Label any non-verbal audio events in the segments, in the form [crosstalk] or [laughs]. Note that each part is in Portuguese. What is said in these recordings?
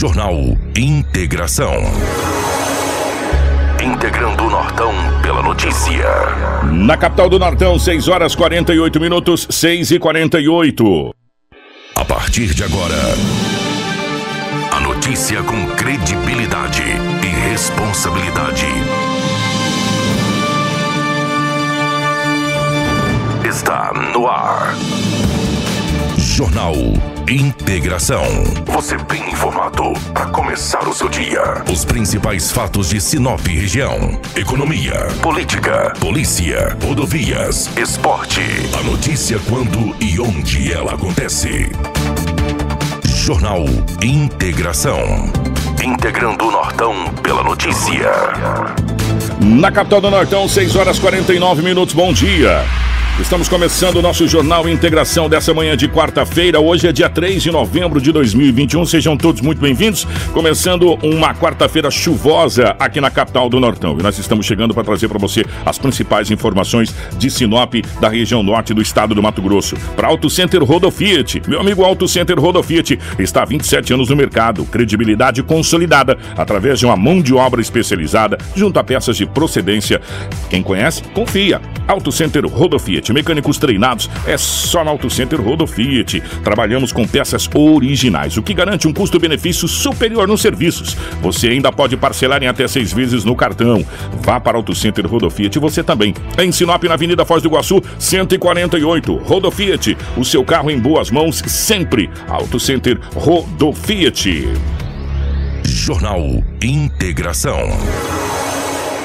Jornal Integração. Integrando o Nortão pela notícia. Na capital do Nortão, 6 horas 48 minutos, 6 e 48. A partir de agora, a notícia com credibilidade e responsabilidade. Está no ar. Jornal Integração. Você bem informado para começar o seu dia. Os principais fatos de Sinop região: economia, política, polícia, rodovias, esporte. A notícia quando e onde ela acontece. Jornal Integração. Integrando o Nortão pela notícia. Na capital do Nortão, 6 horas 49 minutos. Bom dia. Estamos começando o nosso Jornal Integração dessa manhã de quarta-feira. Hoje é dia 3 de novembro de 2021. Sejam todos muito bem-vindos. Começando uma quarta-feira chuvosa aqui na capital do Nortão. E nós estamos chegando para trazer para você as principais informações de Sinop, da região norte do estado do Mato Grosso. Para Auto Center Rodo Fiat. Meu amigo Auto Center Rodo Fiat está há 27 anos no mercado. Credibilidade consolidada através de uma mão de obra especializada junto a peças de procedência. Quem conhece, confia. Auto Center Rodo Mecânicos treinados é só na Auto Center Rodo Fiat. Trabalhamos com peças originais, o que garante um custo-benefício superior nos serviços. Você ainda pode parcelar em até seis vezes no cartão. Vá para Auto Center Rodo Fiat você também. Em Sinop, na Avenida Foz do Iguaçu, 148. Rodo Fiat, o seu carro em boas mãos sempre. Auto Center Rodo Fiat. Jornal Integração.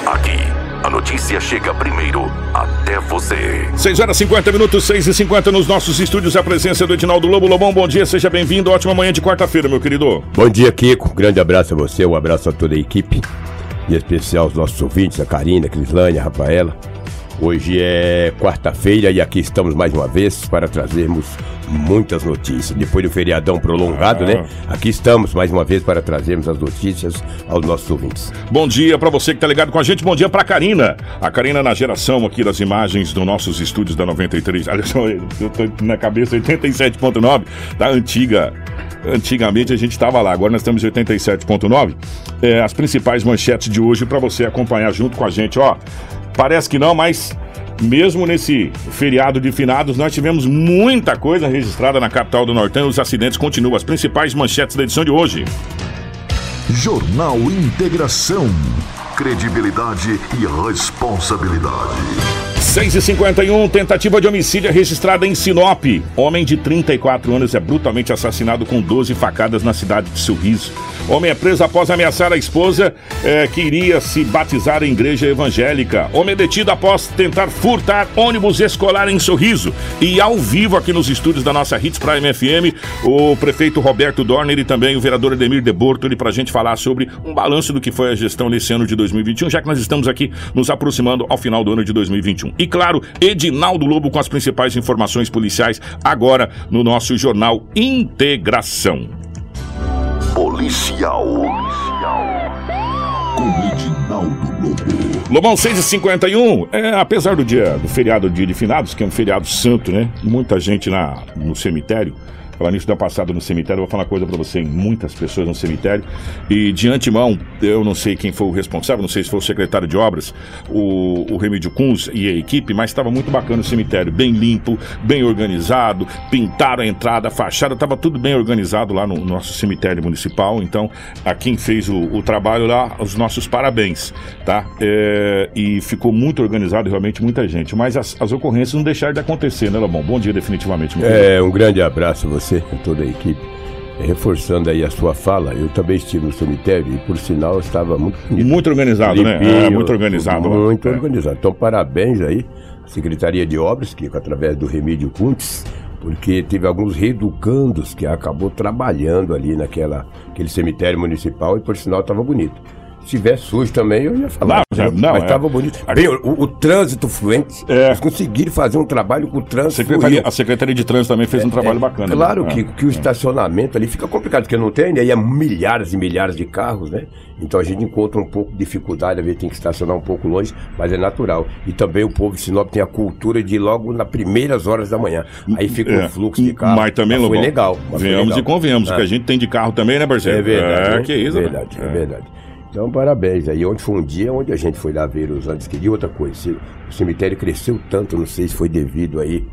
Aqui a notícia chega primeiro até você. 6 horas 50 minutos, 6 e 50 nos nossos estúdios. A presença do Edinaldo Lobo. Lobão, bom dia, seja bem-vindo. Ótima manhã de quarta-feira, meu querido. Bom dia, Kiko. Grande abraço a você, um abraço a toda a equipe. Em especial os nossos ouvintes, a Karina, a Crislane, a Rafaela. Hoje é quarta-feira e aqui estamos mais uma vez para trazermos muitas notícias. Depois do feriadão prolongado, ah. né? Aqui estamos mais uma vez para trazermos as notícias aos nossos ouvintes. Bom dia para você que está ligado com a gente. Bom dia para Karina. A Karina na geração aqui das imagens dos nossos estúdios da 93. Olha só, eu tô na cabeça 87.9 da antiga antigamente a gente estava lá, agora nós estamos em 87.9. É, as principais manchetes de hoje para você acompanhar junto com a gente, ó. Parece que não, mas mesmo nesse feriado de finados, nós tivemos muita coisa registrada na capital do Nortão e os acidentes continuam. As principais manchetes da edição de hoje. Jornal Integração. Credibilidade e responsabilidade. 6h51, tentativa de homicídio registrada em Sinop. Homem de 34 anos é brutalmente assassinado com 12 facadas na cidade de Sorriso. Homem é preso após ameaçar a esposa é, que iria se batizar em igreja evangélica. Homem é detido após tentar furtar ônibus escolar em Sorriso. E ao vivo aqui nos estúdios da nossa Hits Prime FM, o prefeito Roberto Dorner e também o vereador Edemir de Bortoli para a gente falar sobre um balanço do que foi a gestão nesse ano de 2021, já que nós estamos aqui nos aproximando ao final do ano de 2021. E claro, Edinaldo Lobo com as principais informações policiais agora no nosso jornal Integração. Policial. Policial. Com Edinaldo Lobo. Lobão 6h51, é, apesar do dia do feriado dia de finados, que é um feriado santo, né? Muita gente na, no cemitério. Falar nisso da passada no cemitério, eu vou falar uma coisa para você, muitas pessoas no cemitério. E de antemão, eu não sei quem foi o responsável, não sei se foi o secretário de obras, o, o Remídio Kunz e a equipe, mas estava muito bacana o cemitério, bem limpo, bem organizado, pintaram a entrada, a fachada, estava tudo bem organizado lá no nosso cemitério municipal. Então, a quem fez o, o trabalho lá, os nossos parabéns, tá? É, e ficou muito organizado, realmente, muita gente. Mas as, as ocorrências não deixaram de acontecer, né, Lobão? Bom dia, definitivamente. É, um grande abraço a você você, toda a equipe. Reforçando aí a sua fala, eu também estive no cemitério e, por sinal, estava muito bonito. Muito organizado, né? limpinho, né? É, muito organizado. Muito é. organizado. Então, parabéns aí, Secretaria de Obras, que através do Remídio Kuntz, porque teve alguns reeducandos que acabou trabalhando ali naquela aquele cemitério municipal e, por sinal, estava bonito. Se tivesse sujo também, eu ia falar. Não, já- não, mas é. estava bonito. Bem, o, o trânsito fluente, É. eles conseguiram fazer um trabalho com o trânsito Secretaria- a Secretaria de Trânsito também fez um trabalho bacana. É, Claro né? que, que o estacionamento ali fica complicado, porque não tem, né? E é milhares e milhares de carros, né? Então a gente encontra um pouco de dificuldade, às vezes tem que estacionar um pouco longe, mas é natural. E também o povo de Sinop tem a cultura de ir logo nas primeiras horas da manhã. Aí fica É. um fluxo de carro. Mas também, foi Lobão, legal. mas foi legal. e convenhamos, Ah. que a gente tem de carro também, né, parceiro? É verdade. É, né? que isso, é né? verdade, é. verdade. Então, parabéns. Aí ontem foi um dia onde a gente foi lá ver os antes que. E outra coisa, o cemitério cresceu tanto, não sei se foi devido aí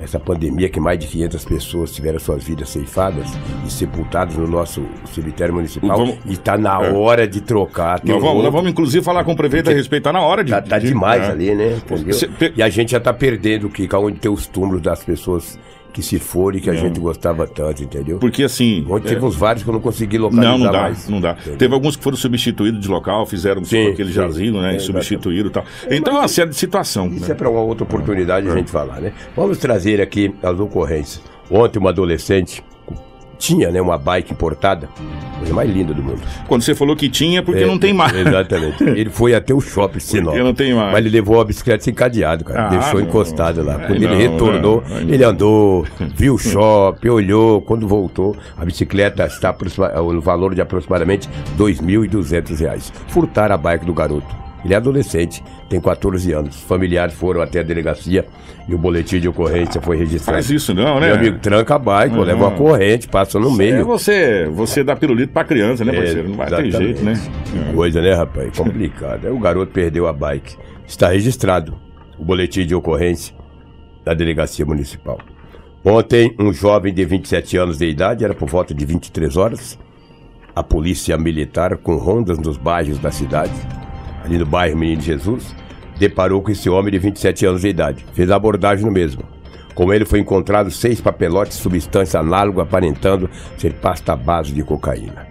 a essa pandemia que mais de 500 pessoas tiveram suas vidas ceifadas e sepultadas no nosso cemitério municipal. Vamos- E está na É. hora de trocar. Nós um vamos, nós vamos, inclusive, falar com o prefeito a respeito, tá na hora de. Tá, tá de- demais é. ali, né? Entendeu? Cê- E a gente já tá perdendo o que onde tem os túmulos das pessoas que se foram e que a gente gostava tanto, entendeu? Porque assim. Ontem é, teve uns vários que eu não consegui localizar Não, não dá, mais. não dá. Entendeu? Teve alguns que foram substituídos de local, fizeram tipo, Sim, aquele sim. jazigo, né? É, e substituíram e tal. Então é uma série de situação. Isso né? é para uma outra oportunidade a gente falar, né? Vamos trazer aqui as ocorrências. Ontem uma adolescente tinha, né, uma bike importada, coisa mais linda do mundo. Quando você falou que tinha, porque É, não tem mais. Exatamente. [laughs] Ele foi até o shopping Sinop. Porque não tem mais. Mas ele levou a bicicleta sem cadeado, cara. Ah, Deixou não. encostada lá. Aí Quando ele não, retornou, né? Aí ele andou, viu o [laughs] shopping, olhou. Quando voltou, a bicicleta está no valor de aproximadamente 2.200 reais. Furtaram a bike do garoto. Ele é adolescente, tem 14 anos. Os familiares foram até a delegacia e o boletim de ocorrência foi registrado. Faz isso não, né? Meu amigo, tranca a bike, pô, leva uma corrente, passa no É meio. você, você dá pirulito pra criança, né, É, parceiro? Não vai ter jeito, né? Que Coisa, né, rapaz? Complicado. O garoto perdeu a bike. Está registrado o boletim de ocorrência da delegacia municipal. Ontem, um jovem de 27 anos de idade, era por volta de 23 horas, a polícia militar, com rondas nos bairros da cidade, ali no bairro Menino Jesus, deparou com esse homem de 27 anos de idade. Fez abordagem no mesmo. Com ele foi encontrado seis papelotes de substância análoga aparentando ser pasta base de cocaína.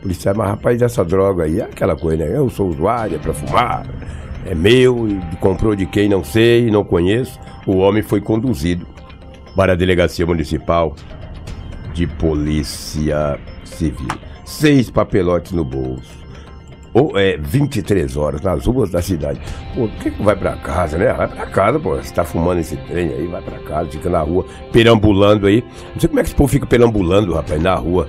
Policial, mas rapaz, essa droga aí é aquela coisa, né? Eu sou usuário, é pra fumar, é meu, comprou de quem não sei, não conheço. O homem foi conduzido para a delegacia municipal de polícia civil. Seis papelotes no bolso. Ou é 23 horas nas ruas da cidade. Pô, por que, vai pra casa, né? Vai pra casa, pô. Você tá fumando esse trem aí, vai pra casa, fica na rua, perambulando aí. Não sei como é que esse povo fica perambulando, rapaz, na rua.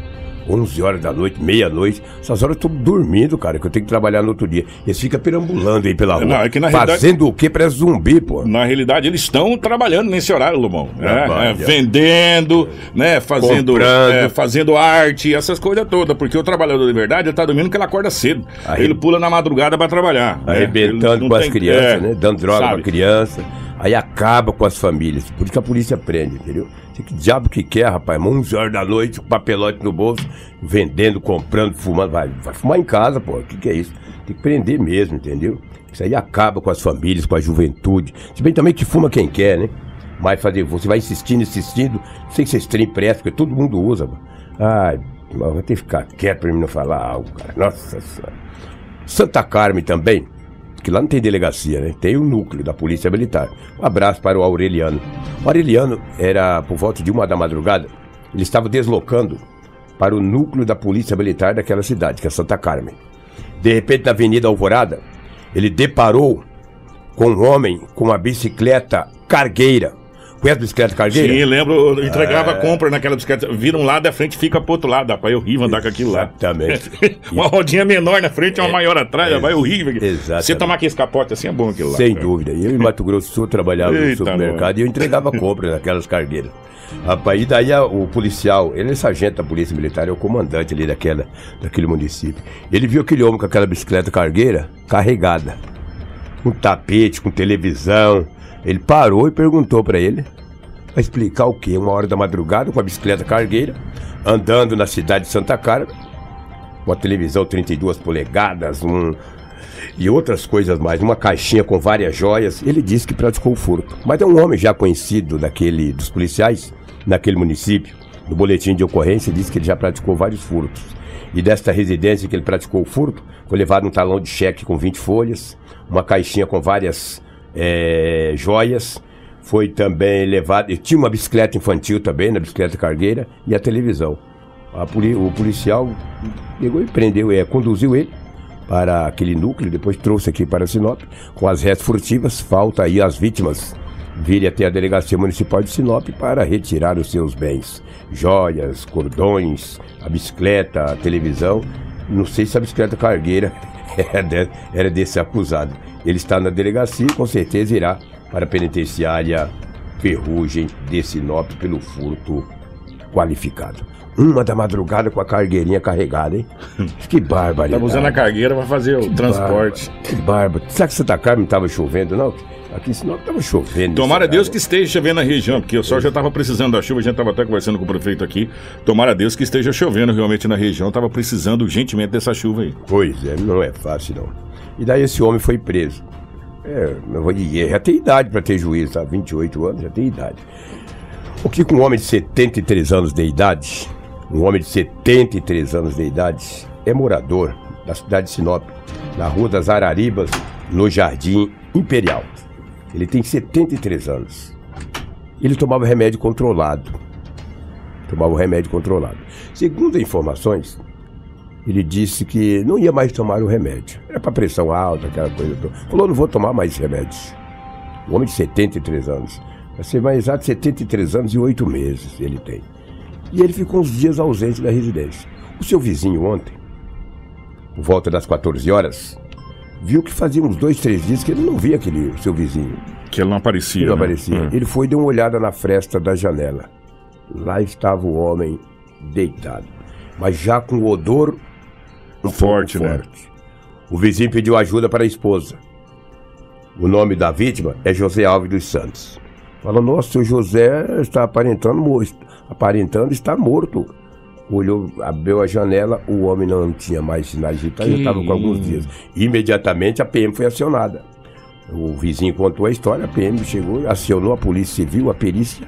11 horas da noite, meia-noite. Essas horas eu tô dormindo, cara, que eu tenho que trabalhar no outro dia. Eles ficam perambulando aí pela rua. Não, é que na Fazendo o quê? Parece zumbi, pô. Na realidade, eles estão trabalhando nesse horário, Lomão. né? É, vendendo, né? Fazendo, é, fazendo arte, essas coisas todas. Porque o trabalhador de verdade, ele tá dormindo porque ele acorda cedo. Arre- Ele pula na madrugada pra trabalhar. né? arrebentando não com as crianças, é, né? Dando droga sabe? pra criança. Aí acaba com as famílias. Por isso que a polícia prende, entendeu? Você que diabo que quer, rapaz? 11 horas da noite, com papelote no bolso, vendendo, comprando, fumando. Vai, vai fumar em casa, pô. O que, que é isso? Tem que prender mesmo, entendeu? Isso aí acaba com as famílias, com a juventude. Se bem também que fuma quem quer, né? Mas fazer, você vai insistindo, insistindo, sem ser trem presta, porque todo mundo usa. Ai, mas vai ter que ficar quieto pra mim não falar algo, cara. Nossa senhora. Santa Carmen também, que lá não tem delegacia, né? Tem o núcleo da Polícia Militar. Um abraço para o Aureliano. O Aureliano era por volta de uma da madrugada, ele estava deslocando para o núcleo da Polícia Militar daquela cidade, que é Santa Carmen. De repente, na Avenida Alvorada, ele deparou com um homem com uma bicicleta cargueira. Conhece bicicleta cargueira? Sim, lembro, eu entregava compra naquela bicicleta. Vira um lado da frente fica pro outro lado. Rapaz, é horrível andar com aquilo lá. Exatamente. [laughs] uma rodinha menor na frente e uma maior atrás, vai horrível. Exatamente. Você tomar aquele capote assim é bom aquilo lá. Sem dúvida. Eu em Mato Grosso do Sul trabalhava no supermercado e eu entregava [laughs] compra naquelas cargueiras. Rapaz, e daí a- o policial, ele é sargento da Polícia Militar, é o comandante ali daquela, daquele município. Ele viu aquele homem com aquela bicicleta cargueira carregada. Com tapete, com televisão. Ele parou e perguntou pra ele. Vai explicar o quê? Uma hora da madrugada com a bicicleta cargueira, andando na cidade de Santa Carmen, uma televisão 32 polegadas, um, e outras coisas mais, uma caixinha com várias joias. Ele disse que praticou furto. Mas é um homem já conhecido daquele, dos policiais naquele município. No boletim de ocorrência diz que ele já praticou vários furtos. E desta residência que ele praticou o furto, foi levado um talão de cheque com 20 folhas, uma caixinha com várias eh, joias. Foi também levado. E tinha uma bicicleta infantil também, na bicicleta cargueira, e a televisão. A poli- o policial pegou e prendeu, é, conduziu ele para aquele núcleo, depois trouxe aqui para Sinop com as restas furtivas. Falta aí as vítimas virem até a delegacia municipal de Sinop para retirar os seus bens, joias, cordões, a bicicleta, a televisão. Não sei se a bicicleta cargueira [laughs] era desse acusado. Ele está na delegacia e com certeza irá para a penitenciária Ferrugem de Sinop pelo furto qualificado. Uma da madrugada com a cargueirinha carregada, hein? [laughs] Que bárbaro. Tava usando a cargueira para fazer o Que transporte. bárbaro, Que bárbaro. Será que Santa Carmen estava chovendo, não? Aqui em Sinop estava chovendo. Tomara Deus que esteja chovendo na região, porque o sol já estava precisando da chuva, a gente estava até conversando com o prefeito aqui. Tomara Deus que esteja chovendo realmente na região, estava precisando urgentemente dessa chuva aí. Pois é, não é fácil, não. E daí esse homem foi preso. É, eu vou dizer, já tem idade para ter juízo, tá? 28 anos, já tem idade. O que com um homem de 73 anos de idade, um homem de 73 anos de idade, é morador da cidade de Sinop, na Rua das Araribas, no Jardim Imperial. Ele tem 73 anos. Ele tomava remédio controlado. Tomava remédio controlado. Segundo informações, ele disse que não ia mais tomar o remédio. Era para pressão alta, aquela coisa toda. Falou, não vou tomar mais remédios. Um homem de 73 anos. Vai ser mais exato, 73 anos e 8 meses ele tem. E ele ficou uns dias ausente da residência. O seu vizinho ontem, por volta das 14 horas, viu que fazia uns dois, três dias que ele não via aquele seu vizinho. Que ele não aparecia. Ele não né? aparecia. É. Ele foi e deu uma olhada na fresta da janela. Lá estava o homem deitado, mas já com o odor um Forte, né? forte. O vizinho pediu ajuda para a esposa. O nome da vítima é José Alves dos Santos. Falou, nossa, o José está aparentando, mo- aparentando estar morto. Olhou, abriu a janela, o homem não tinha mais sinais vitais, já Que estava com alguns dias. Imediatamente a PM foi acionada. O vizinho contou a história, a PM chegou, acionou a Polícia Civil, a perícia,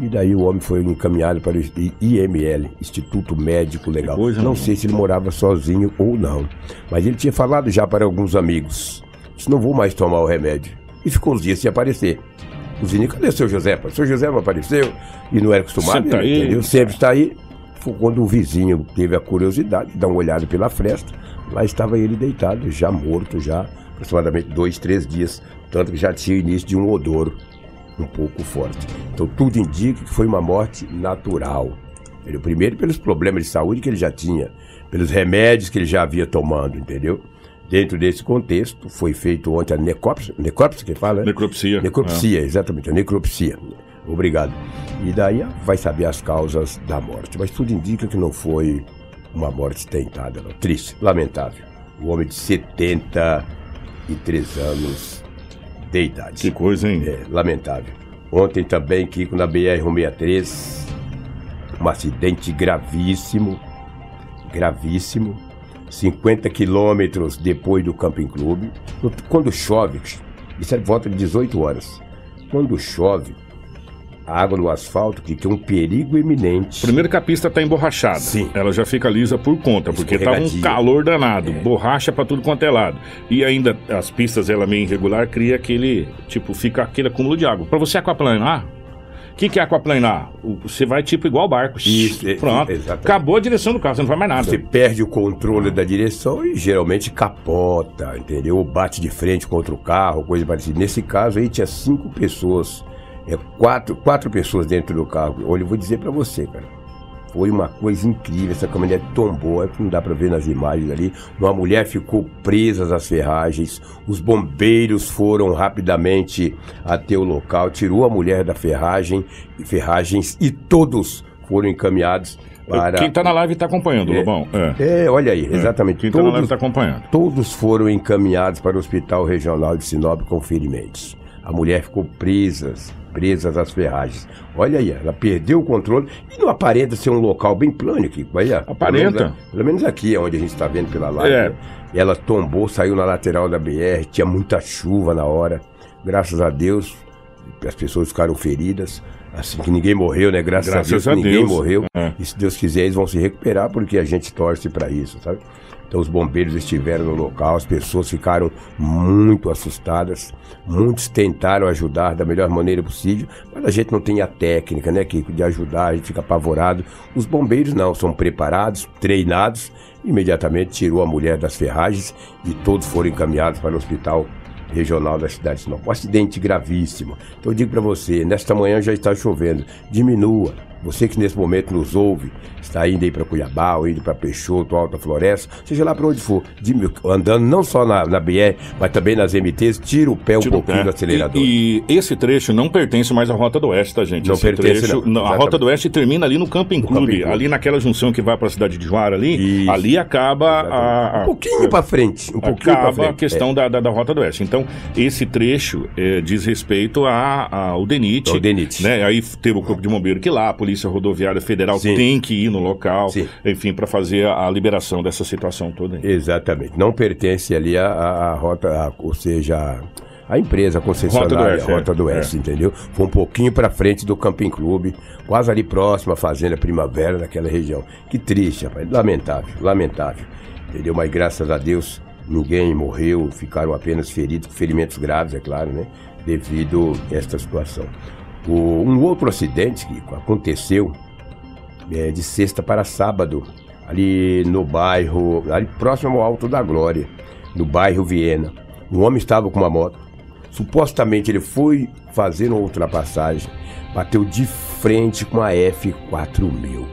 e daí o homem foi encaminhado para o IML, Instituto Médico Legal. não não. sei se ele morava sozinho ou não, mas ele tinha falado já para alguns amigos. Disse, não vou mais tomar o remédio. E ficou uns dias sem aparecer. O vizinho, cadê o seu José? O seu José não apareceu e não era acostumado, Sempre tá aí. entendeu? Sempre está aí. Foi quando o vizinho teve a curiosidade de dar uma olhada pela fresta, lá estava ele deitado, já morto, já aproximadamente dois, três dias, tanto que já tinha início de um odor um pouco forte. Então tudo indica que foi uma morte natural. Primeiro pelos problemas de saúde que ele já tinha, pelos remédios que ele já havia tomando, entendeu? Dentro desse contexto, foi feito ontem a necrópsia, necrópsia que fala, né? Necropsia. Necropsia, exatamente, a necropsia. Obrigado. E daí vai saber as causas da morte. Mas tudo indica que não foi uma morte tentada, não. Triste, lamentável. Um homem de 73 anos de idade. Que coisa, hein? É, lamentável. Ontem também, Kiko, na BR-163, um acidente gravíssimo, gravíssimo, 50 quilômetros depois do Camping Clube. Quando chove, isso é volta de 18 horas. Quando chove, a água no asfalto, que que é um perigo iminente. Primeiro que a pista tá emborrachada. Sim. Ela já fica lisa por conta, porque tava um calor danado, borracha pra tudo quanto é lado. E ainda as pistas, ela meio irregular, cria aquele, tipo, fica aquele acúmulo de água. Pra você aquaplanar, o que, que é aquaplanar? Você vai tipo igual barco. Isso, é, Pronto. exatamente. Acabou a direção do carro, você não faz mais nada. Você perde o controle da direção e geralmente capota, entendeu? Ou bate de frente contra o carro, coisa parecida. Nesse caso aí tinha cinco pessoas, é, quatro, quatro pessoas dentro do carro. Olha, eu vou dizer pra você, cara. Foi uma coisa incrível, essa caminhonete tombou, é que não dá pra ver nas imagens ali. Uma mulher ficou presa às ferragens, os bombeiros foram rapidamente até o local, tirou a mulher da ferragem, ferragens e todos foram encaminhados para Quem tá na live tá acompanhando, É. Lobão. É. é, olha aí, exatamente. Quem tá na live Todos, tá acompanhando. todos foram encaminhados para o Hospital Regional de Sinop com ferimentos. A mulher ficou presa, presas às ferragens. Olha aí, ela perdeu o controle e não aparenta ser um local bem plano aqui. Olha, Aparenta. Pelo menos, pelo menos aqui, onde a gente está vendo pela live. É. né? Ela tombou, saiu na lateral da BR, tinha muita chuva na hora. Graças a Deus, as pessoas ficaram feridas. Assim que ninguém morreu, né? Graças, Graças a Deus, a que ninguém Deus. morreu. É. E se Deus quiser, eles vão se recuperar porque a gente torce para isso, sabe? Então os bombeiros estiveram no local, as pessoas ficaram muito assustadas, muitos tentaram ajudar da melhor maneira possível, mas a gente não tem a técnica, né, Kiko, de ajudar, a gente fica apavorado. Os bombeiros não, são preparados, treinados, imediatamente tirou a mulher das ferragens e todos foram encaminhados para o hospital regional da cidade de Sinop. Um acidente gravíssimo. Então eu digo para você, nesta manhã já está chovendo, diminua. Você que nesse momento nos ouve, está indo aí para Cuiabá, ou indo para Peixoto, Alta Floresta, seja lá para onde for, dimi- andando não só na, na BR, mas também nas MTs, tira o pé um Tira pouquinho pé. do acelerador. E, e esse trecho não pertence mais à Rota do Oeste, tá, gente? Não esse pertence, trecho, não. a Exatamente. Rota do Oeste termina ali no Camping No Clube, ali naquela junção que vai para a cidade de Juara ali, Isso. ali acaba a, a- Um pouquinho para frente, um pouquinho acaba frente. a questão da, da, da Rota do Oeste. Então, esse trecho eh, diz respeito a- a- ao DENIT. Ao DENIT. Né? Aí teve o Corpo de Bombeiro que lá, a Polícia Rodoviária Federal Sim. tem que ir no local, Sim. enfim, para fazer a, a liberação dessa situação toda. aí. Exatamente. Não pertence ali à à- à rota, à- ou seja, à- à empresa concessionária, Rota do Oeste, Rota é. do Oeste, entendeu? Foi um pouquinho para frente do Camping Clube, quase ali próximo à Fazenda Primavera, naquela região. Que triste, rapaz. Lamentável, lamentável. Entendeu? Mas graças a Deus ninguém morreu, ficaram apenas feridos, ferimentos graves, é claro, né? Devido a esta situação. O- um outro acidente que aconteceu é, de sexta para sábado, ali no bairro, ali próximo ao Alto da Glória, no bairro Viena. Um homem estava com uma moto. Supostamente ele foi fazer uma ultrapassagem, bateu de frente com a F4000.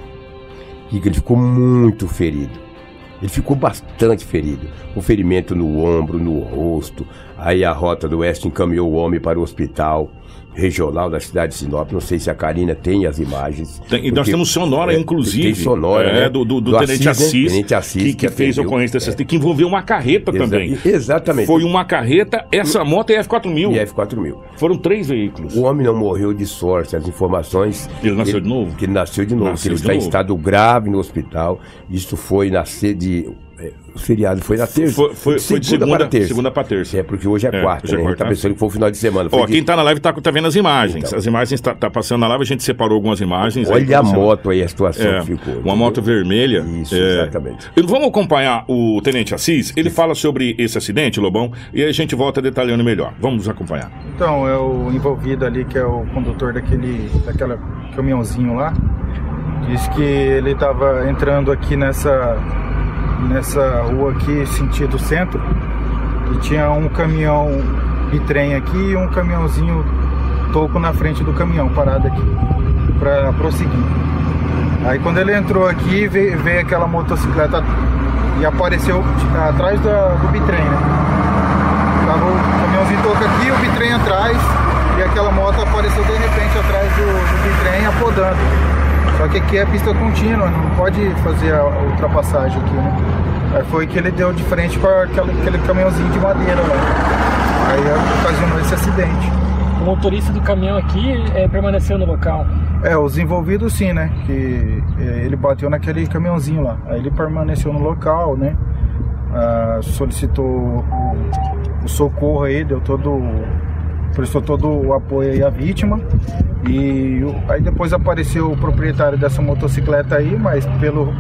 E ele ficou muito ferido. Ele ficou bastante ferido. Um ferimento no ombro, no rosto. Aí a Rota do Oeste encaminhou o homem para o hospital regional da cidade de Sinop. Não sei se a Karina tem as imagens. Tem- e nós temos sonora, é, inclusive. Tem sonora, é, né? do, do, do Tenente né? Assis, Tenente Assis, que, que fez a ocorrência dessa que envolveu uma carreta Exa- também. Exatamente. Foi uma carreta, essa moto é F4000. E F4000. Foram três veículos. O homem não morreu de sorte. As informações. Ele nasceu de novo? Que ele nasceu de novo. Nasceu que ele está em novo. estado grave no hospital. Isso foi na sede. É, O feriado foi na terça. Foi, foi, foi de segunda, para terça. segunda para terça. É, porque hoje é, É, quarta, hoje é né? A gente quarta, tá pensando que foi o final de semana. Foi Ó, de- quem tá na live tá, tá vendo as imagens. Então. As imagens tá, tá passando na live, a gente separou algumas imagens. aí Olha pra a moto aí, a situação É, que ficou. uma entendeu? moto vermelha. Isso, é. exatamente. E Vamos acompanhar o Tenente Assis. Ele fala sobre esse acidente, Lobão, e aí a gente volta detalhando melhor. Vamos acompanhar. Então, é o envolvido ali, que é o condutor daquele daquela caminhãozinho lá, disse que ele estava entrando aqui nessa, nessa rua aqui, sentido centro, e tinha um caminhão bitrem aqui e um caminhãozinho toco na frente do caminhão, parado aqui, para prosseguir. Aí quando ele entrou aqui, veio, veio aquela motocicleta e apareceu atrás da- do bitrem, né? Tava o caminhãozinho toca aqui, o bitrem atrás e aquela moto apareceu de repente atrás do, do bitrem apodando. Só que aqui é pista contínua, não pode fazer a ultrapassagem aqui, né? Aí foi que ele deu de frente com aquele, aquele caminhãozinho de madeira lá. Aí ocasionou esse acidente. O motorista do caminhão aqui é, permaneceu no local. É, os envolvidos sim, né? Que é, ele bateu naquele caminhãozinho lá. Aí ele permaneceu no local, né? Ah, solicitou o, o socorro aí, deu todo. Prestou todo o apoio à vítima. E aí depois apareceu o proprietário dessa motocicleta aí, mas pelo,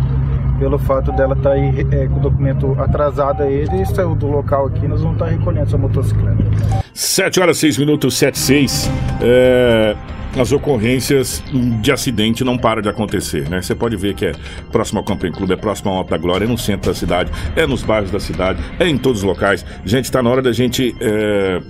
pelo fato dela estar aí é, com o documento atrasado ele saiu do local aqui, nós vamos estar recolhendo essa motocicleta. 7 horas 6 minutos, 7 6. É, as ocorrências de acidente não param de acontecer, né? Você pode ver que é próximo ao Camping Clube, é próximo ao Alto da Glória, é no centro da cidade, é nos bairros da cidade, é em todos os locais. Gente, tá na hora da gente é,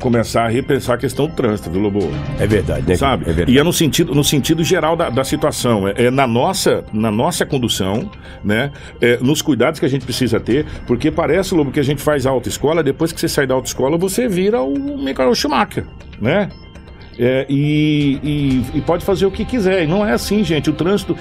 começar a repensar a questão do trânsito, viu, Lobo? É verdade, né? sabe? É verdade. E é no sentido, no sentido geral da, da situação. É, é na, nossa, na nossa condução, né? É, nos cuidados que a gente precisa ter, porque parece, Lobo, que a gente faz autoescola, depois que você sai da autoescola, você vira o Michael Schumacher, né? É, e, e- e pode fazer o que quiser. E não é assim, gente. O trânsito.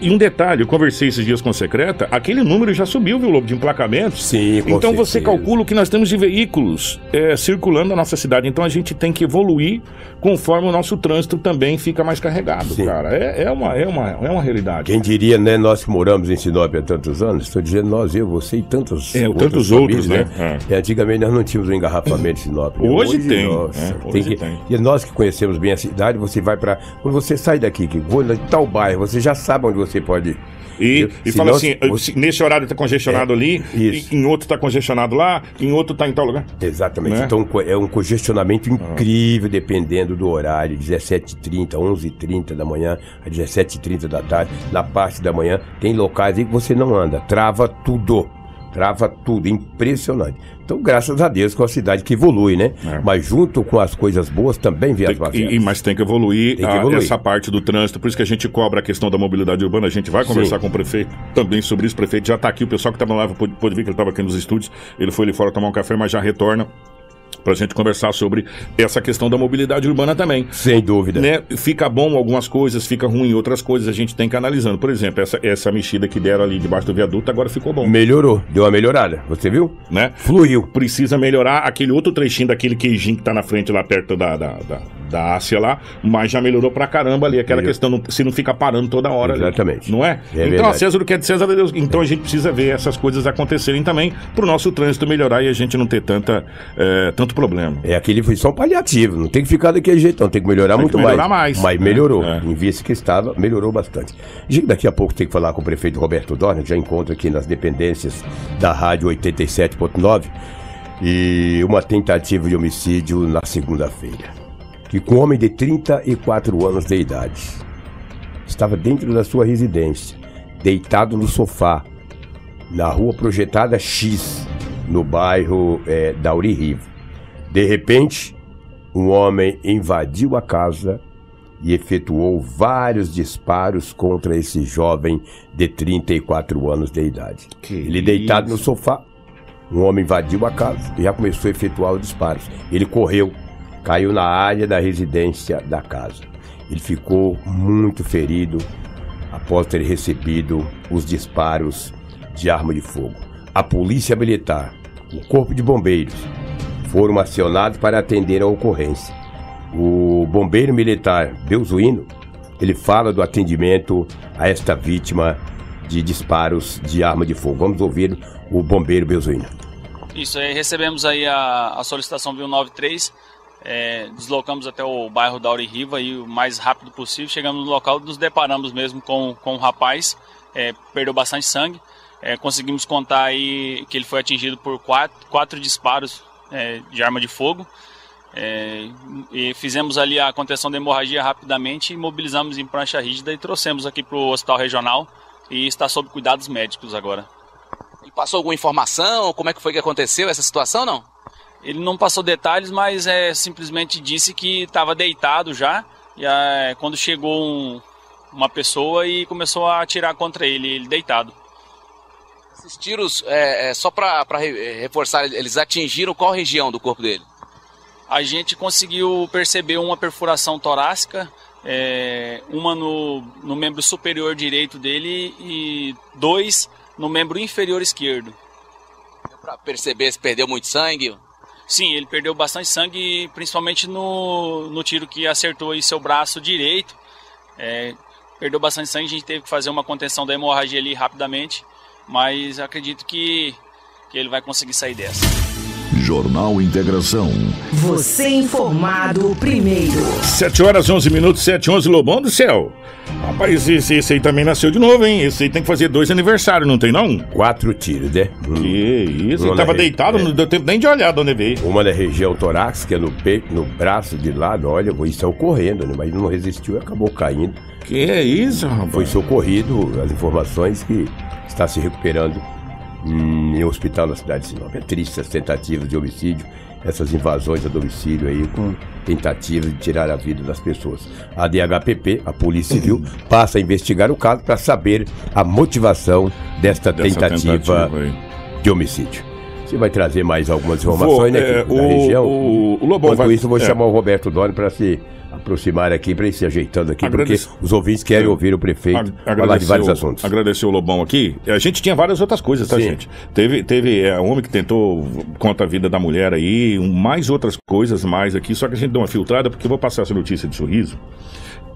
E um detalhe, eu conversei esses dias com a secreta, aquele número já subiu, viu, Lobo, de emplacamento. Sim, com Então você certeza. calcula o que nós temos de veículos é, circulando na nossa cidade. Então a gente tem que evoluir conforme o nosso trânsito também fica mais carregado, Sim. cara. É, é uma, é, uma, é uma realidade. Quem diria, né, nós que moramos em Sinop há tantos anos, estou dizendo nós, eu, você e tantos É, outras tantos outros, famílias, né? E antigamente nós não tínhamos um engarrafamento em Sinop. Hoje tem, Nossa, é, tem hoje que- tem. E nós que conhecemos bem a cidade, você vai para Quando você sai daqui, que vou em tal bairro, você já sabe onde você pode ir. E, e fala não- assim, se nesse horário tá congestionado ali, isso. e, em outro tá congestionado lá, em outro tá em tal lugar. Exatamente. Né? Então é um congestionamento incrível dependendo do horário, 17h30, 11h30 da manhã, a 17h30 da tarde, na parte da manhã, tem locais aí que você não anda, trava tudo. Trava tudo, impressionante. Então, graças a Deus, com a cidade que evolui, né? É. Mas junto com as coisas boas também vem as mazelas. e, mas tem que evoluir, Tem que a- evoluir. essa parte do trânsito, por isso que a gente cobra a questão da mobilidade urbana. A gente vai conversar Sim. com o prefeito também sobre isso. O prefeito já está aqui, o pessoal que estava na live pôde, pôde ver que ele estava aqui nos estúdios. Ele foi ali fora tomar um café, mas já retorna para a gente conversar sobre essa questão da mobilidade urbana também. Sem dúvida. Né? Fica bom algumas coisas, fica ruim outras coisas, a gente tem que analisando. Por exemplo, essa, essa mexida que deram ali debaixo do viaduto agora ficou bom, Melhorou, deu uma melhorada. Você viu? né? Fluiu. precisa melhorar aquele outro trechinho daquele queijinho que tá na frente lá perto da, da, da, da Ásia lá, mas já melhorou pra caramba ali. Aquela Melhorou. questão, se não fica parando toda hora. ali. Exatamente. não é? É então, a César o que é de César é Deus. Então a gente precisa ver essas coisas acontecerem também pro nosso trânsito melhorar e a gente não ter tanta, eh, tanto problema. É, aquele foi só um paliativo, não tem que ficar daquele jeito, não tem que melhorar Tem muito que melhorar mais. Mas É, melhorou, é. em vista que estava, melhorou bastante. Daqui a pouco tem que falar com o prefeito Roberto Dorner, que já encontra aqui nas dependências da Rádio 87.9, e uma tentativa de homicídio na segunda-feira. Que com um homem de 34 anos de idade estava dentro da sua residência, deitado no sofá, na rua projetada X, no bairro eh, Dauri Rivo. De repente, um homem invadiu a casa e efetuou vários disparos contra esse jovem de 34 anos de idade. Que Ele deitado no sofá, um homem invadiu a casa e já começou a efetuar os disparos. Ele correu, caiu na área da residência da casa. Ele ficou muito ferido após ter recebido os disparos de arma de fogo. A polícia militar, o corpo de bombeiros, foram acionados para atender a ocorrência. O bombeiro militar Belzuíno, ele fala do atendimento a esta vítima de disparos de arma de fogo. Vamos ouvir o bombeiro Belzuíno. Isso, aí recebemos aí a, a solicitação 193, é, deslocamos até o bairro da Riva e o mais rápido possível, chegamos no local, nos deparamos mesmo com, com um rapaz, é, perdeu bastante sangue, é, conseguimos contar aí que ele foi atingido por quatro, quatro disparos é, de arma de fogo, é, e fizemos ali a contenção da hemorragia rapidamente, imobilizamos em prancha rígida e trouxemos aqui para o hospital regional e está sob cuidados médicos agora. Ele passou alguma informação? Como é que foi que aconteceu essa situação, não? Ele não passou detalhes, mas é, simplesmente disse que estava deitado já. E é, quando chegou um- uma pessoa e começou a atirar contra ele, ele deitado. Esses tiros, é, é, só para reforçar, eles atingiram qual região do corpo dele? A gente conseguiu perceber uma perfuração torácica, é, uma no, no membro superior direito dele e dois no membro inferior esquerdo. Para perceber se perdeu muito sangue. Sim, ele perdeu bastante sangue, principalmente no, no tiro que acertou aí seu braço direito. É, perdeu bastante sangue, a gente teve que fazer uma contenção da hemorragia ali rapidamente, mas acredito que, que ele vai conseguir sair dessa. Jornal Integração. Você informado primeiro. 7 horas 11 minutos, 7 11 Lobão do céu. Rapaz, esse, esse aí também nasceu de novo, hein? Esse aí tem que fazer dois aniversários, não tem não? Quatro tiros, né? Que isso, Uma ele tava deitado, é. não deu tempo nem de olhar de onde veio. Uma na região torácica, no peito, no braço de lado, olha, foi socorrendo, né? Mas não resistiu e acabou caindo. Que é isso, rapaz? Foi socorrido, as informações que está se recuperando em um hospital na cidade de Sinop. É triste as tentativas de homicídio, essas invasões a domicílio aí, com tentativas de tirar a vida das pessoas. A DHPP, a Polícia Civil, passa a investigar o caso para saber a motivação desta tentativa, aí. de homicídio. Você vai trazer mais algumas informações, Vou, né? é, da o- região. o- o Lobão Enquanto vai- isso, eu vou é. chamar o Roberto Doni para se aproximar aqui, para ir se ajeitando aqui, porque os ouvintes querem ouvir o prefeito Ag- falar de vários assuntos. Agradecer o Lobão aqui. A gente tinha várias outras coisas, tá, Sim. gente? Teve, teve é, homem que tentou contra a vida da mulher aí, mais outras coisas mais aqui, só que a gente deu uma filtrada, porque eu vou passar essa notícia de sorriso.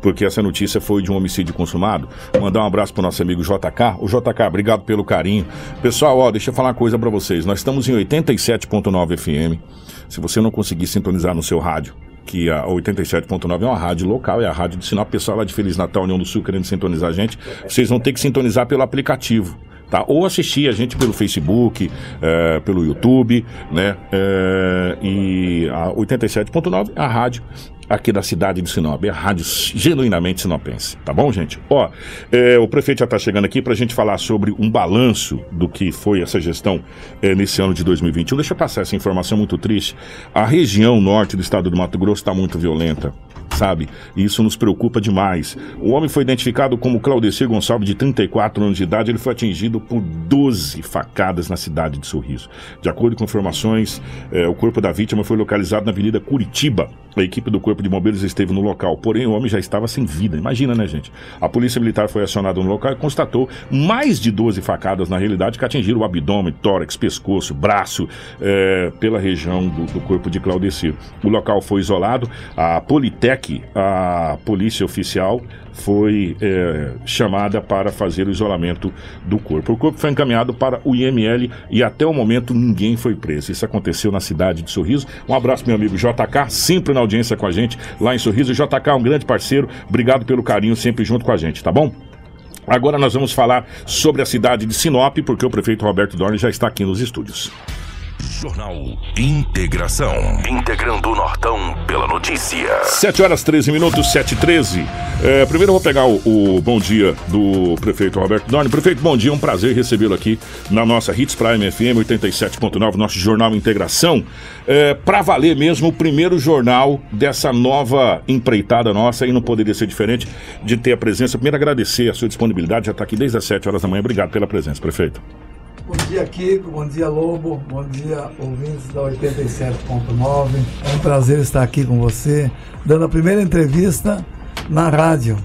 Porque essa notícia foi de um homicídio consumado. Mandar um abraço pro nosso amigo JK. O JK, obrigado pelo carinho. Pessoal, ó, deixa eu falar uma coisa pra vocês. Nós estamos em 87.9 FM. Se você não conseguir sintonizar no seu rádio, que a 87.9 é uma rádio local, é a rádio de Sinop. Pessoal lá de Feliz Natal, União do Sul, querendo sintonizar a gente, vocês vão ter que sintonizar pelo aplicativo. Tá? Ou assistir a gente pelo Facebook, eh, pelo YouTube, né? Eh, e a 87.9 é a rádio aqui da cidade de Sinop, é rádio genuinamente sinopense, tá bom, gente? Ó, eh, o prefeito já está chegando aqui para a gente falar sobre um balanço do que foi essa gestão eh, nesse ano de 2021. Deixa eu passar essa informação muito triste. A região norte do estado do Mato Grosso está muito violenta sabe? Isso nos preocupa demais. O homem foi identificado como Claudecir Gonçalves, de 34 anos de idade. Ele foi atingido por 12 facadas na cidade de Sorriso. De acordo com informações, eh, o corpo da vítima foi localizado na Avenida Curitiba. A equipe do Corpo de Bombeiros esteve no local, porém o homem já estava sem vida. Imagina, né, gente? A Polícia Militar foi acionada no local e constatou mais de 12 facadas, na realidade, que atingiram o abdômen, tórax, pescoço, braço, eh, pela região do, do corpo de Claudecir. O local foi isolado. A Politec, a polícia oficial, foi eh, chamada para fazer o isolamento do corpo. O corpo foi encaminhado para o IML e até o momento ninguém foi preso. Isso aconteceu na cidade de Sorriso. Um abraço, meu amigo JK, sempre na audiência com a gente lá em Sorriso. JK é um grande parceiro. Obrigado pelo carinho sempre junto com a gente, tá bom? Agora nós vamos falar sobre a cidade de Sinop, porque o prefeito Roberto Dorne já está aqui nos estúdios. Jornal Integração. Integrando o Nortão pela notícia. 7 horas 13 minutos, 7 e 13. É, primeiro eu vou pegar o, o bom dia do prefeito Roberto Dorne. Prefeito, bom dia, é um prazer recebê-lo aqui na nossa Hits Prime FM 87.9, nosso jornal Integração. É, para valer mesmo, o primeiro jornal dessa nova empreitada nossa, e não poderia ser diferente de ter a presença. Primeiro agradecer a sua disponibilidade, já está aqui desde as 7 horas da manhã. Obrigado pela presença, prefeito. Bom dia, Kiko. Bom dia, Lobo. Bom dia, ouvintes da 87.9. É um prazer estar aqui com você, dando a primeira entrevista na rádio.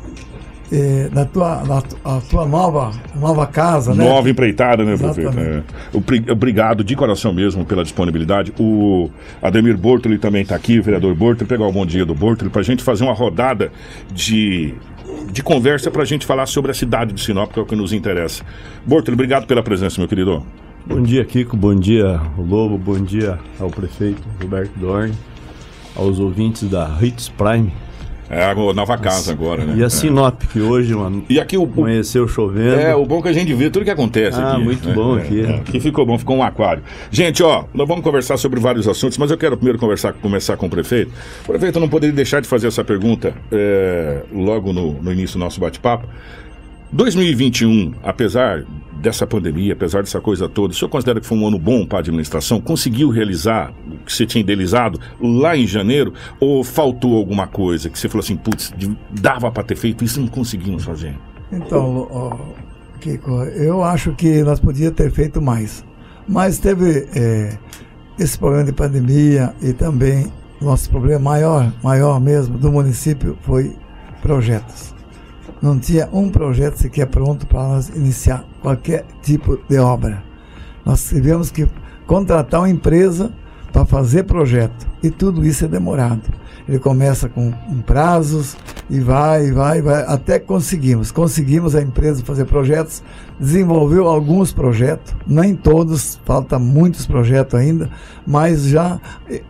eh, na, tua, na a tua nova, nova casa, né? Nova empreitada, né, prefeito? É. Obri- Obrigado de coração mesmo pela disponibilidade. O Ademir Bortoli também está aqui, o vereador Bortoli, pegar o bom dia do Bortoli, para a gente fazer uma rodada de, de conversa para a gente falar sobre a cidade de Sinop, que é o que nos interessa. Bortoli, obrigado pela presença, meu querido. Bom dia, Kiko. Bom dia, Lobo. Bom dia ao prefeito Roberto Dorn, aos ouvintes da Hits Prime. É a nova casa agora, né? E a É. Sinop, que hoje uma... E aqui o, amanheceu chovendo. É, o bom é que a gente vê tudo que acontece Ah, aqui. muito né? bom É, aqui. é, aqui ficou bom, ficou um aquário. Gente, ó, nós vamos conversar sobre vários assuntos, mas eu quero primeiro conversar, começar com o prefeito. O prefeito eu não poderia deixar de fazer essa pergunta é, logo no, no início do nosso bate-papo. 2021, apesar dessa pandemia, apesar dessa coisa toda, o senhor considera que foi um ano bom para a administração? Conseguiu realizar o que você tinha idealizado lá em janeiro? Ou faltou alguma coisa que você falou assim, putz, dava para ter feito isso não conseguimos fazer? Então, ó, Kiko, eu acho que nós podíamos ter feito mais. Mas teve é, esse problema de pandemia e também nosso problema maior, maior mesmo do município foi projetos. Não tinha um projeto sequer pronto para nós iniciar qualquer tipo de obra. Nós tivemos que contratar uma empresa para fazer projeto e tudo isso é demorado. Ele começa com, prazos e vai, vai, vai, até conseguimos. Conseguimos a empresa fazer projetos, desenvolveu alguns projetos, nem todos, falta muitos projetos ainda, mas já,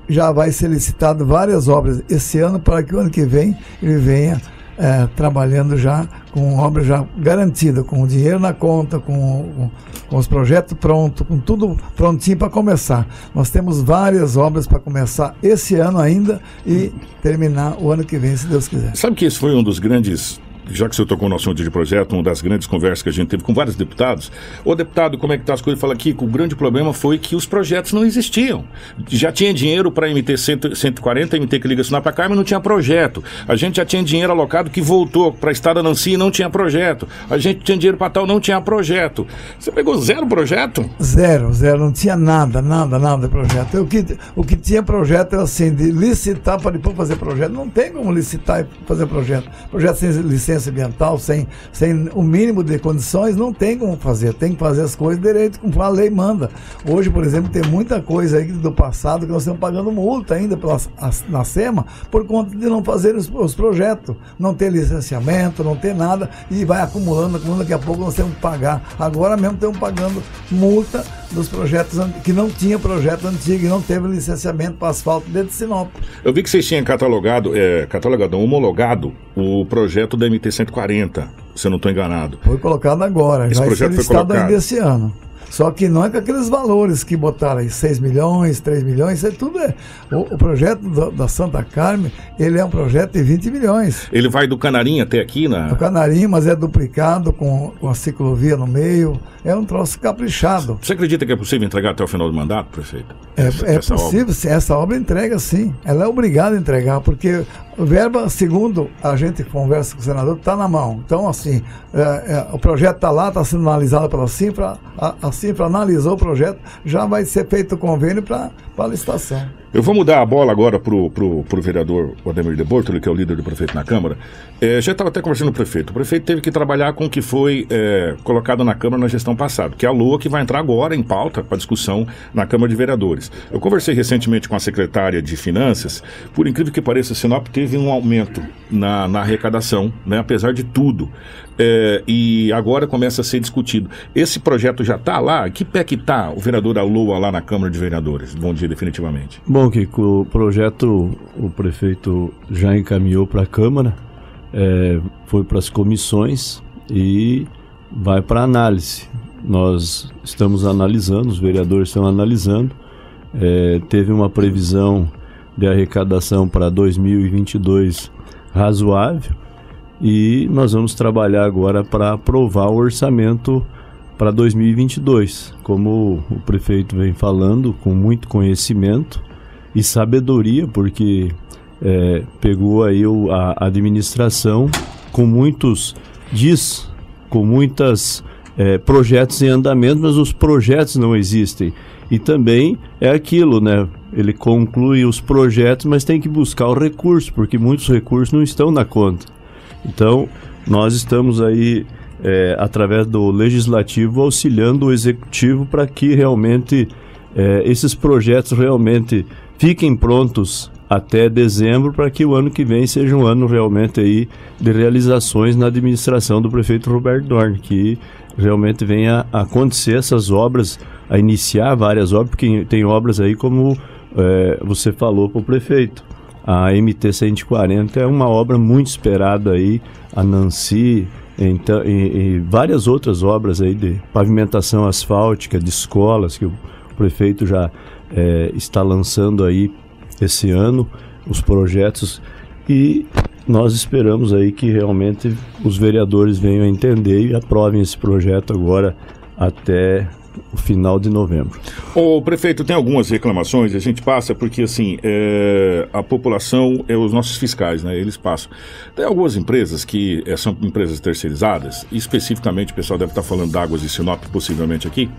já vai ser licitado várias obras esse ano para que o ano que vem ele venha eh, trabalhando já com obra já garantida, com o dinheiro na conta, com, com os projetos prontos, com tudo prontinho para começar. Nós temos várias obras para começar esse ano ainda e terminar o ano que vem, se Deus quiser. Sabe que esse foi um dos grandes já que você tocou no assunto de projeto, uma das grandes conversas que a gente teve com vários deputados, ô deputado, como é que tá as coisas? Fala aqui que o grande problema foi que os projetos não existiam. Já tinha dinheiro para MT 140, MT que liga Sinop para cá, mas não tinha projeto. A gente já tinha dinheiro alocado que voltou para a Estrada Nancy e não tinha projeto. A gente tinha dinheiro para tal, não tinha projeto. Você pegou zero projeto? Zero, zero, não tinha nada, nada, nada de projeto. O que, o que tinha projeto era assim, de licitar para depois fazer projeto. Não tem como licitar e fazer projeto. Projeto sem licença ambiental, sem, sem o mínimo de condições, não tem como fazer. Tem que fazer as coisas direito, como a lei manda. Hoje, por exemplo, tem muita coisa aí do passado que nós estamos pagando multa ainda pela, na SEMA por conta de não fazer os, os projetos. Não ter licenciamento, não ter nada e vai acumulando, acumulando. Daqui a pouco nós temos que pagar. Agora mesmo estamos pagando multa dos projetos que não tinha projeto antigo e não teve licenciamento para asfalto dentro de Sinop. Eu vi que vocês tinham catalogado, é, catalogado, homologado o projeto da MT-140, se eu não estou enganado. Foi colocado agora, Esse já projeto foi colocado. ainda esse ano. Só que não é com aqueles valores que botaram aí, 6 milhões, 3 milhões, isso aí tudo é. O, o projeto da, da Santa Carmen, ele é um projeto de 20 milhões. Ele vai do Canarim até aqui na. O Canarim, mas é duplicado com, com a ciclovia no meio. É um troço caprichado. Você acredita que é possível entregar até o final do mandato, prefeito? É, Essa- é essa possível, obra? sim, essa obra entrega sim. Ela é obrigada a entregar, porque verba, segundo a gente conversa com o senador, está na mão. Então, assim, é, é, o projeto está lá, está sendo analisado pela Cifra, a, a Cifra analisou o projeto, já vai ser feito o convênio para a licitação. Eu vou mudar a bola agora pro, pro, pro vereador Ademir de Bortoli, que é o líder do prefeito na Câmara. É, já estava até conversando com o prefeito. O prefeito teve que trabalhar com o que foi é, colocado na Câmara na gestão passada, que é a LOA que vai entrar agora em pauta para discussão na Câmara de Vereadores. Eu conversei recentemente com a secretária de Finanças. Por incrível que pareça, Sinop teve um aumento na, na arrecadação, né, apesar de tudo. É, e agora começa a ser discutido. Esse projeto já está lá? Que pé que está o vereador Aloa lá na Câmara de Vereadores? Bom dia, definitivamente. Bom, Kiko, o projeto o prefeito já encaminhou para a Câmara, é, foi para as comissões e vai para análise. Nós estamos analisando, os vereadores estão analisando. É, teve uma previsão de arrecadação para 2022 razoável e nós vamos trabalhar agora para aprovar o orçamento para 2022. Como o prefeito vem falando, com muito conhecimento e sabedoria, porque é, pegou aí o- a administração com muitos diz, com muitas é, projetos em andamento, mas os projetos não existem. E também é aquilo, né? Ele conclui os projetos, mas tem que buscar o recurso, porque muitos recursos não estão na conta. Então, nós estamos aí, é, através do legislativo, auxiliando o executivo para que realmente é, esses projetos realmente fiquem prontos até dezembro, para que o ano que vem seja um ano realmente aí de realizações na administração do prefeito Roberto Dorn, que realmente venha a acontecer essas obras, a iniciar várias obras, porque tem obras aí como é, você falou para o prefeito. A MT 140 é uma obra muito esperada aí, a Nancy, então, e, e várias outras obras aí de pavimentação asfáltica, de escolas, que o prefeito já é, está lançando aí esse ano, os projetos, e nós esperamos aí que realmente os vereadores venham a entender e aprovem esse projeto agora até final de novembro. O prefeito tem algumas reclamações, a gente passa porque assim é, a população é os nossos fiscais, né? Eles passam. Tem algumas empresas que é, são empresas terceirizadas, especificamente o pessoal deve estar falando da Águas de Sinop, possivelmente aqui,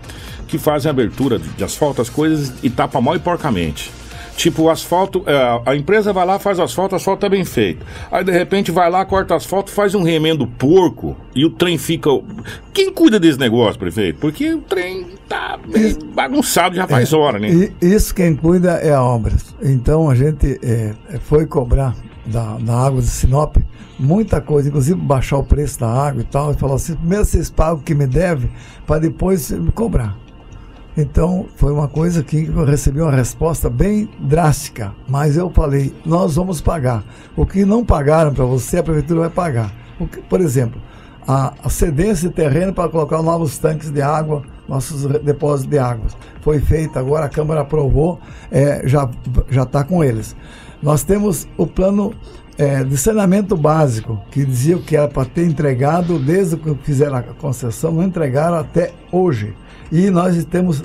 que fazem abertura de, de asfalto, as coisas e tapa mal e porcamente. Tipo, o asfalto, é, a empresa vai lá, faz asfalto, o asfalto tá bem feito. Aí de repente vai lá, corta asfalto, faz um remendo porco e o trem fica. Quem cuida desse negócio, prefeito? Porque o trem tá bagunçado já faz hora, né? E isso quem cuida é a obras. Então a gente é, foi cobrar da, da água de Sinop muita coisa, inclusive baixar o preço da água e tal. E falou assim: primeiro vocês pagam o que me deve, para depois me cobrar. Então foi uma coisa que eu recebi uma resposta bem drástica, mas eu falei: nós vamos pagar. O que não pagaram para você, a prefeitura vai pagar. Que, por exemplo, a, a cedência de terreno para colocar novos tanques de água, nossos depósitos de água. Foi feita agora, a Câmara aprovou, é, já está com eles. Nós temos o plano é, de saneamento básico, que dizia que era para ter entregado desde que fizeram a concessão, não entregaram até hoje. E nós estamos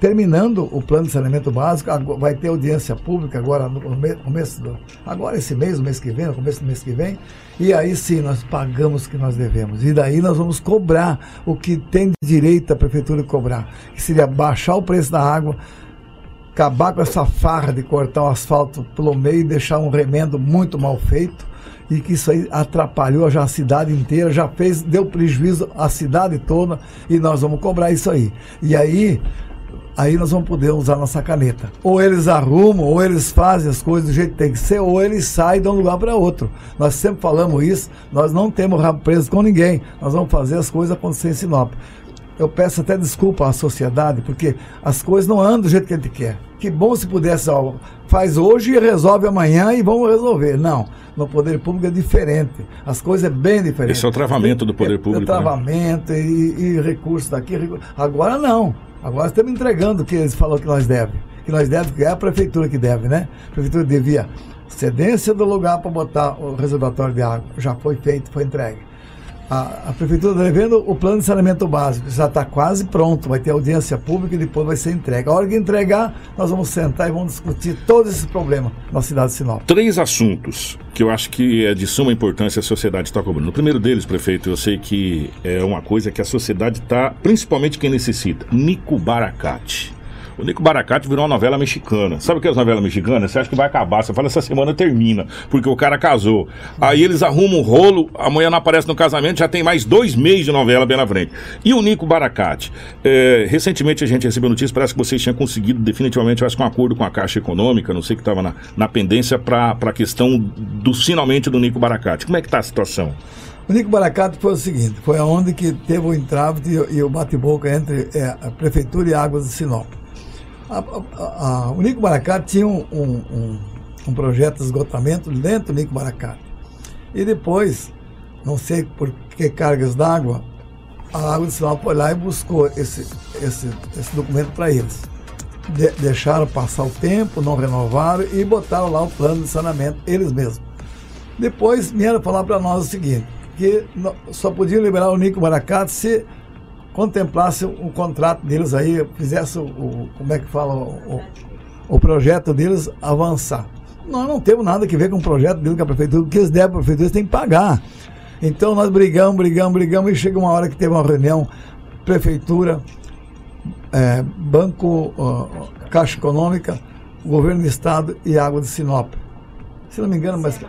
terminando o plano de saneamento básico, vai ter audiência pública agora no começo do, agora esse mês, no mês que vem, no começo do mês que vem, e aí sim nós pagamos o que nós devemos. E daí nós vamos cobrar o que tem direito a prefeitura cobrar, que seria baixar o preço da água, acabar com essa farra de cortar o asfalto pelo meio e deixar um remendo muito mal feito e que isso aí atrapalhou já a cidade inteira, já fez, deu prejuízo à cidade toda e nós vamos cobrar isso aí. E aí, aí nós vamos poder usar nossa caneta. Ou eles arrumam, ou eles fazem as coisas do jeito que tem que ser, ou eles saem de um lugar para outro. Nós sempre falamos isso, nós não temos rabo preso com ninguém, nós vamos fazer as coisas acontecer em Sinop. Eu peço até desculpa à sociedade, porque as coisas não andam do jeito que a gente quer. Que bom se pudesse, ó, faz hoje e resolve amanhã e vamos resolver. Não no poder público é diferente. As coisas é bem diferentes. Esse é o travamento do poder público. É, é travamento né? e, e recursos daqui. Agora não. Agora estamos entregando o que eles falaram que nós devemos. Que nós devemos, que é a prefeitura que deve, né? A prefeitura devia cedência do lugar para botar o reservatório de água. Já foi feito, foi entregue a, a prefeitura está devendo o plano de saneamento básico, já está quase pronto, vai ter audiência pública e depois vai ser entregue. A hora que entregar, nós vamos sentar e vamos discutir todos esses problemas na cidade de Sinop. Três assuntos que eu acho que é de suma importância a sociedade está cobrando. O primeiro deles, prefeito, eu sei que é uma coisa que a sociedade está, principalmente quem necessita, Nico Baracate. O Nico Baracate virou uma novela mexicana. Sabe o que é as novelas mexicanas? Você acha que vai acabar. Você fala, essa semana termina, porque o cara casou. Aí eles arrumam um rolo, a mulher não aparece no casamento, já tem mais dois meses de novela bem na frente. E o Nico Baracate? É, recentemente a gente recebeu notícia, parece que vocês tinham conseguido definitivamente, acho que um acordo com a Caixa Econômica, não sei que estava na, na pendência para a questão do finalmente do Nico Baracate. Como é que está a situação? O Nico Baracato foi o seguinte, foi aonde que teve o entrave e, e o bate-boca entre é, a Prefeitura e Águas de Sinop. A, a, a, o Nico Maracá tinha um, um, um, projeto de esgotamento dentro do Nico Maracá. E depois, não sei por que cargas d'água, a Água de Sinal foi lá e buscou esse, esse, esse documento para eles. De, deixaram passar o tempo, não renovaram e botaram lá o plano de saneamento, eles mesmos. Depois vieram falar para nós o seguinte, que só podiam liberar o Nico Maracá se contemplasse o contrato deles aí, fizesse o, o como é que fala, o, o, projeto deles avançar. Nós não temos nada que ver com o projeto deles, com a prefeitura, o que eles devem para a prefeitura, eles têm que pagar. Então nós brigamos, brigamos, brigamos, e chega uma hora que teve uma reunião, prefeitura, é, Banco, uh, Caixa Econômica, Governo do Estado e Água de Sinop. Se não me engano, mas.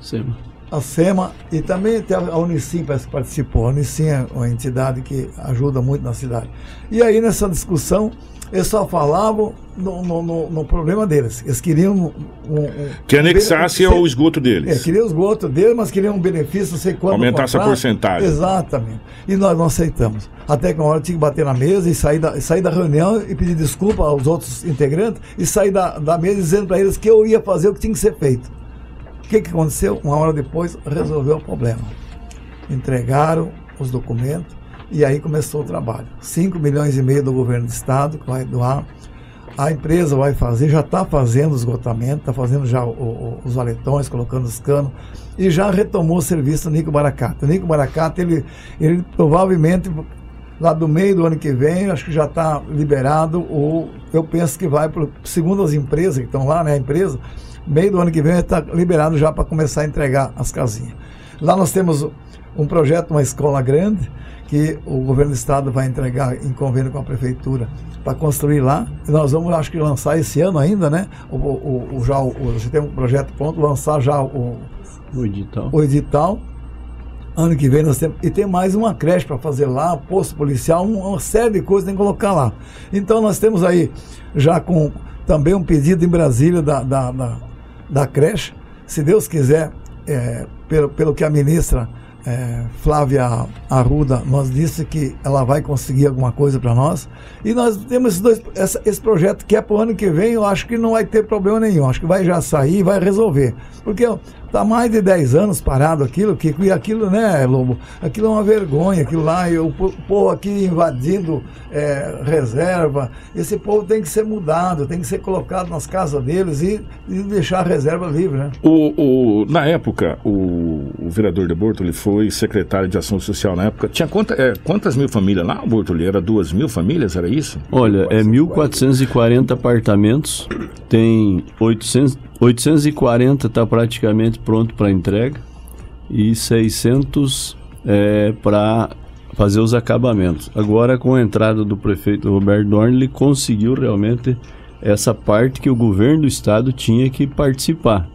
Sim a SEMA e também tem a Unicim que participou. A Unicim é uma entidade que ajuda muito na cidade. E aí nessa discussão, eles só falavam no, no, no, no problema deles. Eles queriam um, um, que anexasse ao esgoto deles. É, queriam o esgoto deles, mas queriam um benefício, não sei quanto. Aumentar essa porcentagem. Exatamente. E nós não aceitamos. Até que uma hora tinha que bater na mesa e sair da, sair da reunião e pedir desculpa aos outros integrantes e sair da, da mesa dizendo para eles que eu ia fazer o que tinha que ser feito que, que aconteceu? Uma hora depois resolveu o problema. Entregaram os documentos e aí começou o trabalho. 5 milhões e meio do governo do estado que vai doar. A empresa vai fazer, já está fazendo esgotamento, está fazendo já o, o, os valetões, colocando os canos, e já retomou o serviço do Nico Baracata. O Nico Baracata, ele, ele provavelmente, lá do meio do ano que vem, acho que já está liberado, ou eu penso que vai, pro, segundo as empresas que estão lá, né, a empresa, meio do ano que vem está liberado já para começar a entregar as casinhas. Lá nós temos um projeto, uma escola grande, que o governo do estado vai entregar em convênio com a prefeitura para construir lá. E nós vamos, acho que, lançar esse ano ainda, né? O, o, o já, o, gente tem um projeto pronto, lançar já o, o edital. O edital. Ano que vem nós temos. E tem mais uma creche para fazer lá, posto policial, uma série de coisas tem que colocar lá. Então nós temos aí já com também um pedido em Brasília da, da, da da creche. Se Deus quiser, é, pelo, pelo que a ministra é, Flávia Arruda nos disse que ela vai conseguir alguma coisa para nós. E nós temos dois, essa, esse projeto que é para o ano que vem, eu acho que não vai ter problema nenhum. Acho que vai já sair e vai resolver. Porque tá mais de 10 anos parado aquilo, que e aquilo, né, Lobo? Aquilo é uma vergonha, aquilo lá, e o po- povo aqui invadindo é, reserva. Esse povo tem que ser mudado, tem que ser colocado nas casas deles e, e deixar a reserva livre, né? O, o- na época, o, o vereador de Bortoli foi secretário de Ação Social na época. Tinha quanta- é, quantas mil famílias lá, Bortoli? Era duas mil famílias, era isso? Olha, é 1.440 apartamentos, tem 800, 840 está praticamente pronto para entrega e 600 é, para fazer os acabamentos. Agora, com a entrada do prefeito Roberto Dorn, ele conseguiu realmente essa parte que o governo do estado tinha que participar.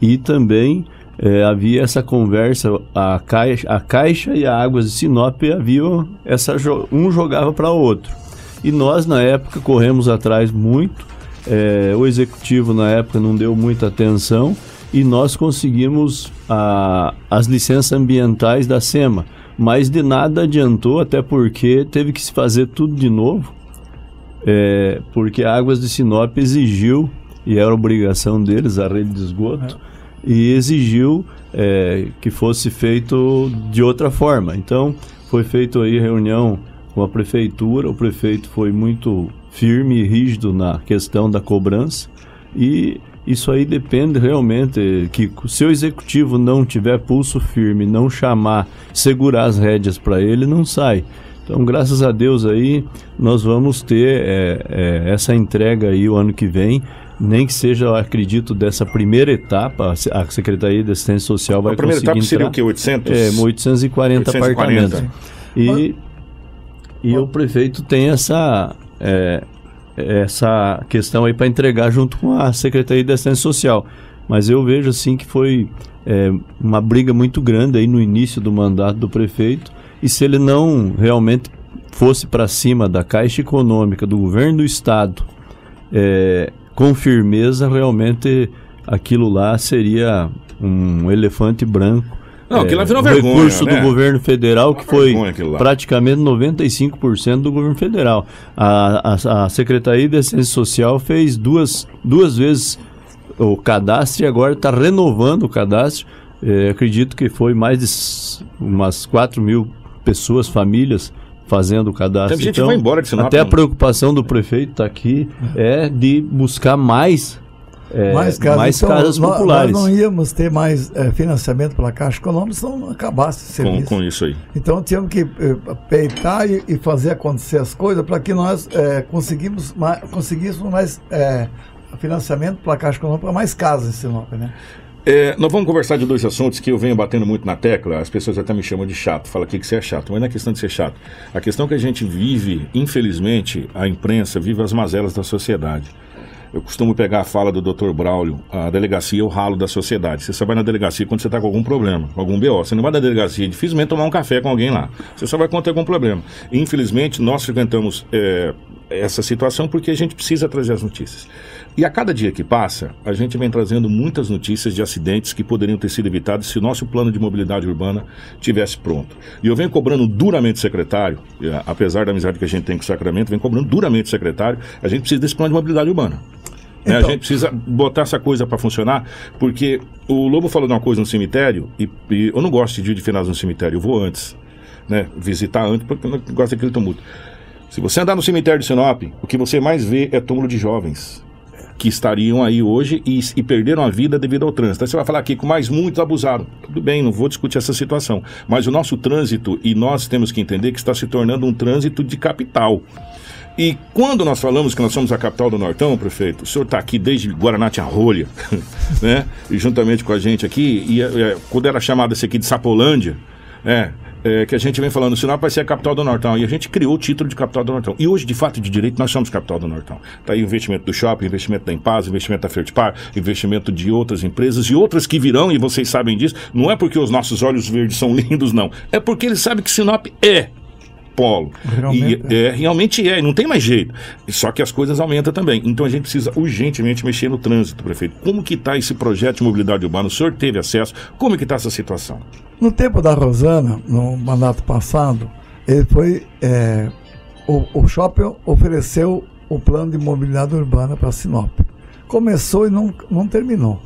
E também eh, havia essa conversa, a caixa, a caixa e a Águas de Sinop haviam essa um jogava para o outro. E nós na época corremos atrás muito. Eh, o executivo na época não deu muita atenção e nós conseguimos a- as licenças ambientais da SEMA, mas de nada adiantou, até porque teve que se fazer tudo de novo é, porque a Águas de Sinop exigiu, e era obrigação deles, a rede de esgoto, e exigiu é, que fosse feito de outra forma. Então, foi feita aí reunião com a prefeitura, o prefeito foi muito firme e rígido na questão da cobrança, e isso aí depende realmente que se o executivo não tiver pulso firme, não chamar, segurar as rédeas para ele, não sai. Então, graças a Deus aí, nós vamos ter é, é, essa entrega aí o ano que vem, nem que seja, eu acredito, dessa primeira etapa, a Se- a Secretaria de Assistência Social vai A primeira conseguir etapa seria entrar- o quê? 800? É, 840, 840. apartamentos. E, e o prefeito tem essa, é, essa questão aí para entregar junto com a Secretaria de Assistência Social. Mas eu vejo assim que foi é, uma briga muito grande aí no início do mandato do prefeito. E se ele não realmente fosse para cima da Caixa Econômica, do governo do Estado, é, com firmeza, realmente aquilo lá seria um elefante branco. Não, aquilo lá virou vergonha, recurso né? do governo federal que foi praticamente 95% do governo federal. A, a, a Secretaria de Assistência Social fez duas, duas vezes o cadastro e agora está renovando o cadastro. É, acredito que foi mais de umas 4 mil pessoas, famílias, fazendo o cadastro. Teve gente que vai embora de Sinop, Até a né? preocupação do prefeito está aqui é de buscar mais, é, mais casas, mais então, casas populares. Nós não íamos ter mais eh, financiamento pela Caixa Econômica se não acabasse esse Com, serviço. com isso aí. Então tínhamos que eh, peitar e, e fazer acontecer as coisas para que nós eh, conseguimos mais, conseguíssemos mais eh, financiamento pela Caixa Econômica para mais casas em Sinop, né? É, nós vamos conversar de dois assuntos que eu venho batendo muito na tecla. As pessoas até me chamam de chato. Fala aqui que você é chato, mas não é questão de ser chato. A questão é que a gente vive, infelizmente, a imprensa vive as mazelas da sociedade. Eu costumo pegar a fala do Dr. Braulio, a delegacia é o ralo da sociedade. Você só vai na delegacia quando você está com algum problema, com algum BO. Você não vai na delegacia dificilmente tomar um café com alguém lá. Você só vai quando tem algum problema. Infelizmente, nós frequentamos é, essa situação porque a gente precisa trazer as notícias. E a cada dia que passa, a gente vem trazendo muitas notícias de acidentes que poderiam ter sido evitados se o nosso plano de mobilidade urbana tivesse pronto. E eu venho cobrando duramente o secretário, a- apesar da amizade que a gente tem com o Sacramento, venho cobrando duramente o secretário, a gente precisa desse plano de mobilidade urbana. Né, a Então- gente precisa botar essa coisa para funcionar, porque o Lobo falou de uma coisa no cemitério, e, e eu não gosto de dia de finados no cemitério, eu vou antes, né? Visitar antes, porque eu não gosto daquele tumulto. Se você andar no cemitério de Sinop, o que você mais vê é túmulo de jovens que estariam aí hoje e, e perderam a vida devido ao trânsito. Aí você vai falar aqui com mais muitos abusaram. Tudo bem, não vou discutir essa situação. Mas o nosso trânsito, e nós temos que entender que está se tornando um trânsito de capital. E quando nós falamos que nós somos a capital do Nortão, prefeito, o senhor está aqui desde Guaraná Tinha Rolha, [laughs] né? E juntamente com a gente aqui, e é, quando era chamada esse aqui de Sapolândia, é, é, que a gente vem falando, Sinop vai ser a capital do Nortão. E a gente criou o título de capital do Nortão. E hoje, de fato de direito, nós somos capital do Nortão. Está aí o investimento do shopping, investimento da Impaz, investimento da Fertipar, investimento de outras empresas e outras que virão, e vocês sabem disso. Não é porque os nossos olhos verdes são [laughs] lindos, não. É porque eles sabem que Sinop é polo. Realmente e, é, realmente é, não tem mais jeito. Só que as coisas aumentam também. Então a gente precisa urgentemente mexer no trânsito, prefeito. Como que está esse projeto de mobilidade urbana? O senhor teve acesso? Como que está essa situação? No tempo da Rosana, no mandato passado, ele foi. é, o, o shopping ofereceu o plano de mobilidade urbana para Sinop. Começou e não, não terminou.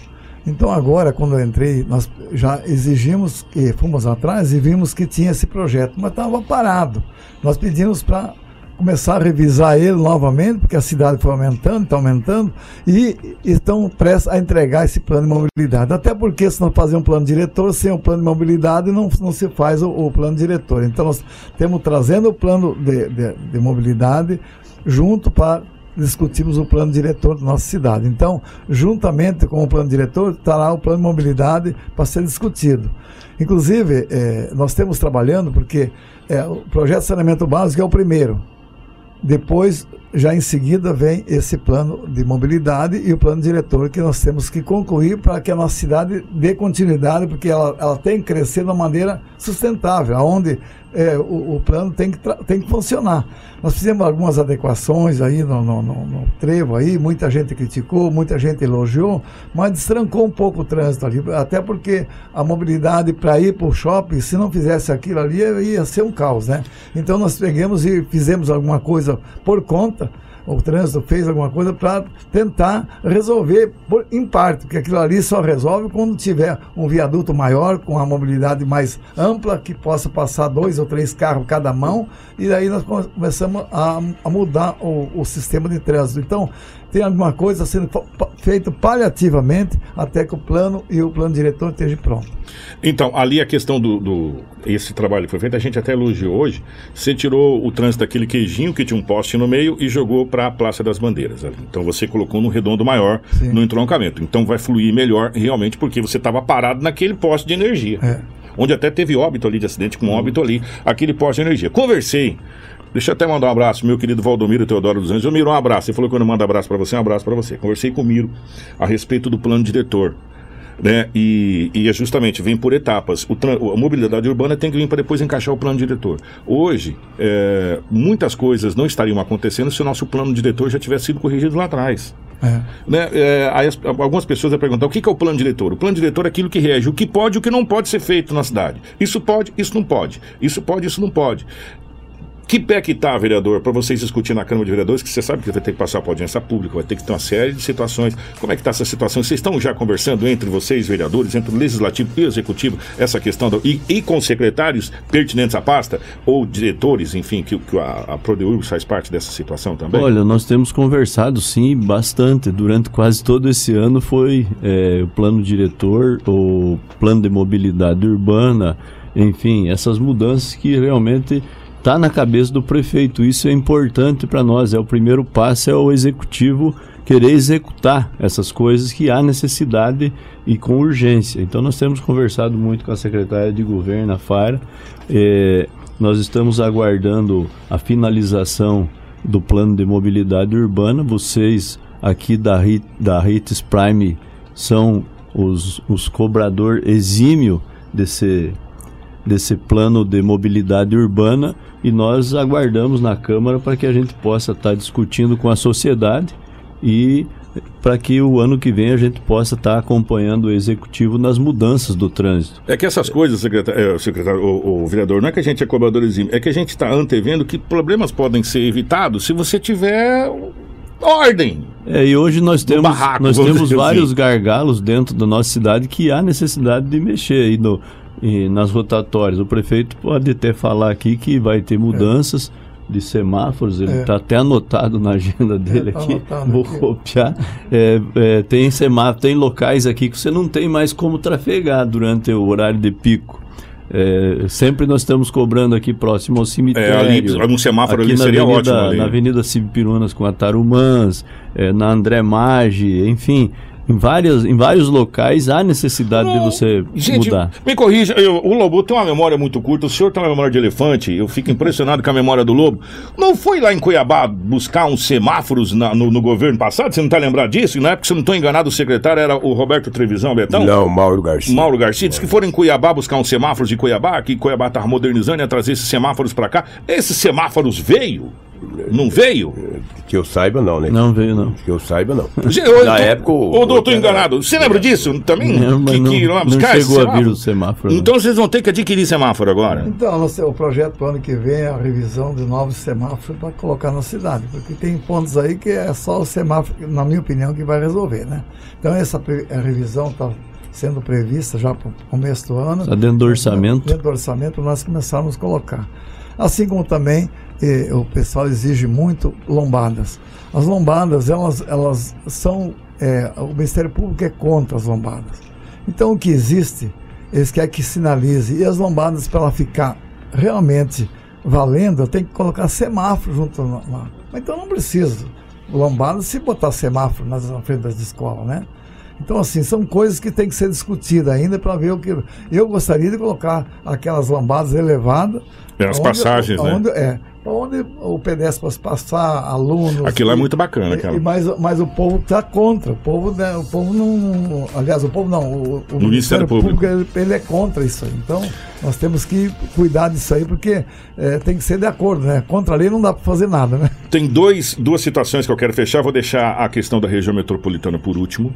Então agora, quando eu entrei, nós já exigimos que fomos atrás e vimos que tinha esse projeto, mas estava parado. Nós pedimos para começar a revisar ele novamente, porque a cidade foi aumentando, está aumentando, e estão prestes a entregar esse plano de mobilidade. Até porque se nós fazer um plano diretor, sem o plano de mobilidade não, não se faz o, o plano diretor. Então nós temos trazendo o plano de, de, de mobilidade junto para discutimos o plano diretor da nossa cidade. Então, juntamente com o plano diretor, estará o plano de mobilidade para ser discutido. Inclusive, eh, nós estamos trabalhando porque eh, o projeto de saneamento básico é o primeiro. Depois, já em seguida, vem esse plano de mobilidade e o plano diretor que nós temos que concluir para que a nossa cidade dê continuidade, porque ela, ela tem que crescer de uma maneira sustentável, onde é, o, o, plano tem que, tem que funcionar. Nós fizemos algumas adequações aí no, no, no, no, trevo aí, muita gente criticou, muita gente elogiou, mas destrancou um pouco o trânsito ali, até porque a mobilidade para ir para o shopping, se não fizesse aquilo ali, ia ser um caos, né? Então nós pegamos e fizemos alguma coisa por conta o trânsito fez alguma coisa para tentar resolver por, em parte, porque aquilo ali só resolve quando tiver um viaduto maior, com a mobilidade mais ampla, que possa passar dois ou três carros cada mão, e aí nós começamos a, a mudar o, o sistema de trânsito. Então, tem alguma coisa sendo feito paliativamente até que o plano e o plano diretor estejam pronto. Então, ali a questão do, do, esse trabalho que foi feito, a gente até elogiou hoje. Você tirou o trânsito daquele queijinho que tinha um poste no meio e jogou para a Praça das Bandeiras. Ali. Então você colocou no redondo maior Sim. no entroncamento. Então vai fluir melhor realmente porque você estava parado naquele poste de energia. É. Onde até teve óbito ali de acidente com óbito ali, aquele poste de energia. Conversei Deixa eu até mandar um abraço, meu querido Valdomiro Teodoro dos Anjos. Eu Miro, um abraço. Ele falou que eu não mando abraço para você, um abraço para você. Conversei com o Miro a respeito do plano diretor. Né? E, e é justamente, vem por etapas. O, a mobilidade urbana tem que vir para depois encaixar o plano diretor. Hoje, é, muitas coisas não estariam acontecendo se o nosso plano diretor já tivesse sido corrigido lá atrás. É. Né? É, as, algumas pessoas vão perguntar o que, que é o plano diretor? O plano diretor é aquilo que rege o que pode e o que não pode ser feito na cidade. Isso pode, isso não pode. Isso pode, isso não pode. Que pé que tá, vereador, para vocês discutir na Câmara de Vereadores, que você sabe que vai ter que passar para audiência pública, vai ter que ter uma série de situações. Como é que está essa situação? Vocês estão já conversando entre vocês, vereadores, entre o Legislativo e o Executivo, essa questão, do, e, e, com secretários pertinentes à pasta, ou diretores, enfim, que, que a, a Prodeur faz parte dessa situação também? Olha, nós temos conversado, sim, bastante. Durante quase todo esse ano foi é, o plano diretor, o plano de mobilidade urbana, enfim, essas mudanças que realmente está na cabeça do prefeito. Isso é importante para nós. É o primeiro passo, é o executivo querer executar essas coisas que há necessidade e com urgência. Então nós temos conversado muito com a secretária de governo, a FARA. É, nós estamos aguardando a finalização do plano de mobilidade urbana. Vocês aqui da, da HITS Prime são os, os cobrador exímio desse, desse plano de mobilidade urbana e nós aguardamos na Câmara para que a gente possa estar discutindo com a sociedade e para que o ano que vem a gente possa estar acompanhando o executivo nas mudanças do trânsito. É que essas coisas, secretário, secretário o, o, vereador, não é que a gente é cobrador exímio, é que a gente está antevendo que problemas podem ser evitados se você tiver ordem. É, e hoje nós temos, barraco, nós temos vários assim. gargalos dentro da nossa cidade que há necessidade de mexer aí no, e nas rotatórias. O prefeito pode até falar aqui que vai ter mudanças é. de semáforos, ele está é. Tá até anotado na agenda dele é, tá aqui, vou aqui. copiar. É, é, tem semáforo, tem locais aqui que você não tem mais como trafegar durante o horário de pico. É, sempre nós estamos cobrando aqui próximo ao cemitério. É, ali, um semáforo ali seria avenida, ótimo. Ali. Na Avenida Cibipirunas com a Tarumãs, é, na André Maggi, enfim. Em, várias, em vários locais há necessidade não, de você gente, mudar. Me corrija, eu, o Lobo tem uma memória muito curta, o senhor tem uma memória de elefante, eu fico impressionado com a memória do Lobo. Não foi lá em Cuiabá buscar uns semáforos na, no, no, governo passado? Você não está lembrado disso? Na época, se eu não estou enganado, o secretário era o Roberto Trevisão Betão? Não, Mauro Garcia. Mauro Garcia. Disse que foram em Cuiabá buscar uns semáforos de Cuiabá, que Cuiabá estava modernizando e ia trazer esses semáforos para cá. Esses semáforos veio Não veio? Que eu saiba, não, né? Não veio, não. Que eu saiba, não. [laughs] Eu- Na época. Ou eu outro era- enganado? Você lembra disso também? Não, mas que, não- que não buscar esse chegou a vir o semáforo, não. Então vocês vão ter que adquirir semáforo agora. Então, nós- o projeto para o ano que vem é a revisão de novos semáforos para colocar na cidade, porque tem pontos aí que é só o semáforo, na minha opinião, que vai resolver, né? Então, essa a revisão está sendo prevista já para o começo do ano. Está dentro do orçamento. Dentro do orçamento, nós começarmos a colocar. Assim como também eh, o pessoal exige muito lombadas. As lombadas, elas, elas são. eh, o Ministério Público é contra as lombadas. Então, o que existe, eles querem que sinalize. E as lombadas, para ela ficar realmente valendo, tem que colocar semáforo junto lá. Então, não precisa. Lombada se botar semáforo nas, na frente das escolas, né? Então, assim, são coisas que tem que ser discutidas ainda para ver o que. Eu gostaria de colocar aquelas lambadas elevadas. É, as aonde- passagens, né? aonde- É, para onde o pedestre possa passar, alunos. Aquilo é e- muito bacana, aquela. e mas, mas o povo está contra. O povo, né, o povo não. Aliás, o povo não. O, o Ministério Público. ele, ele é contra isso aí. Então, nós temos que cuidar disso aí, porque eh, tem que ser de acordo, né? Contra a lei não dá para fazer nada, né? Tem dois, duas situações que eu quero fechar. Vou deixar a questão da região metropolitana por último,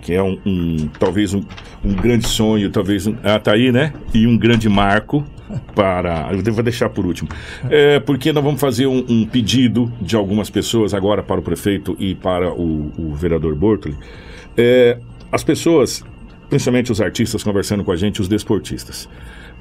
que é um, um- talvez um, um grande sonho, talvez um, ah, tá aí, né? E um grande marco para. Eu vou deixar por último. É, porque nós vamos fazer um, um pedido de algumas pessoas agora para o prefeito e para o, o vereador Bortoli. É, as pessoas, principalmente os artistas conversando com a gente, os desportistas,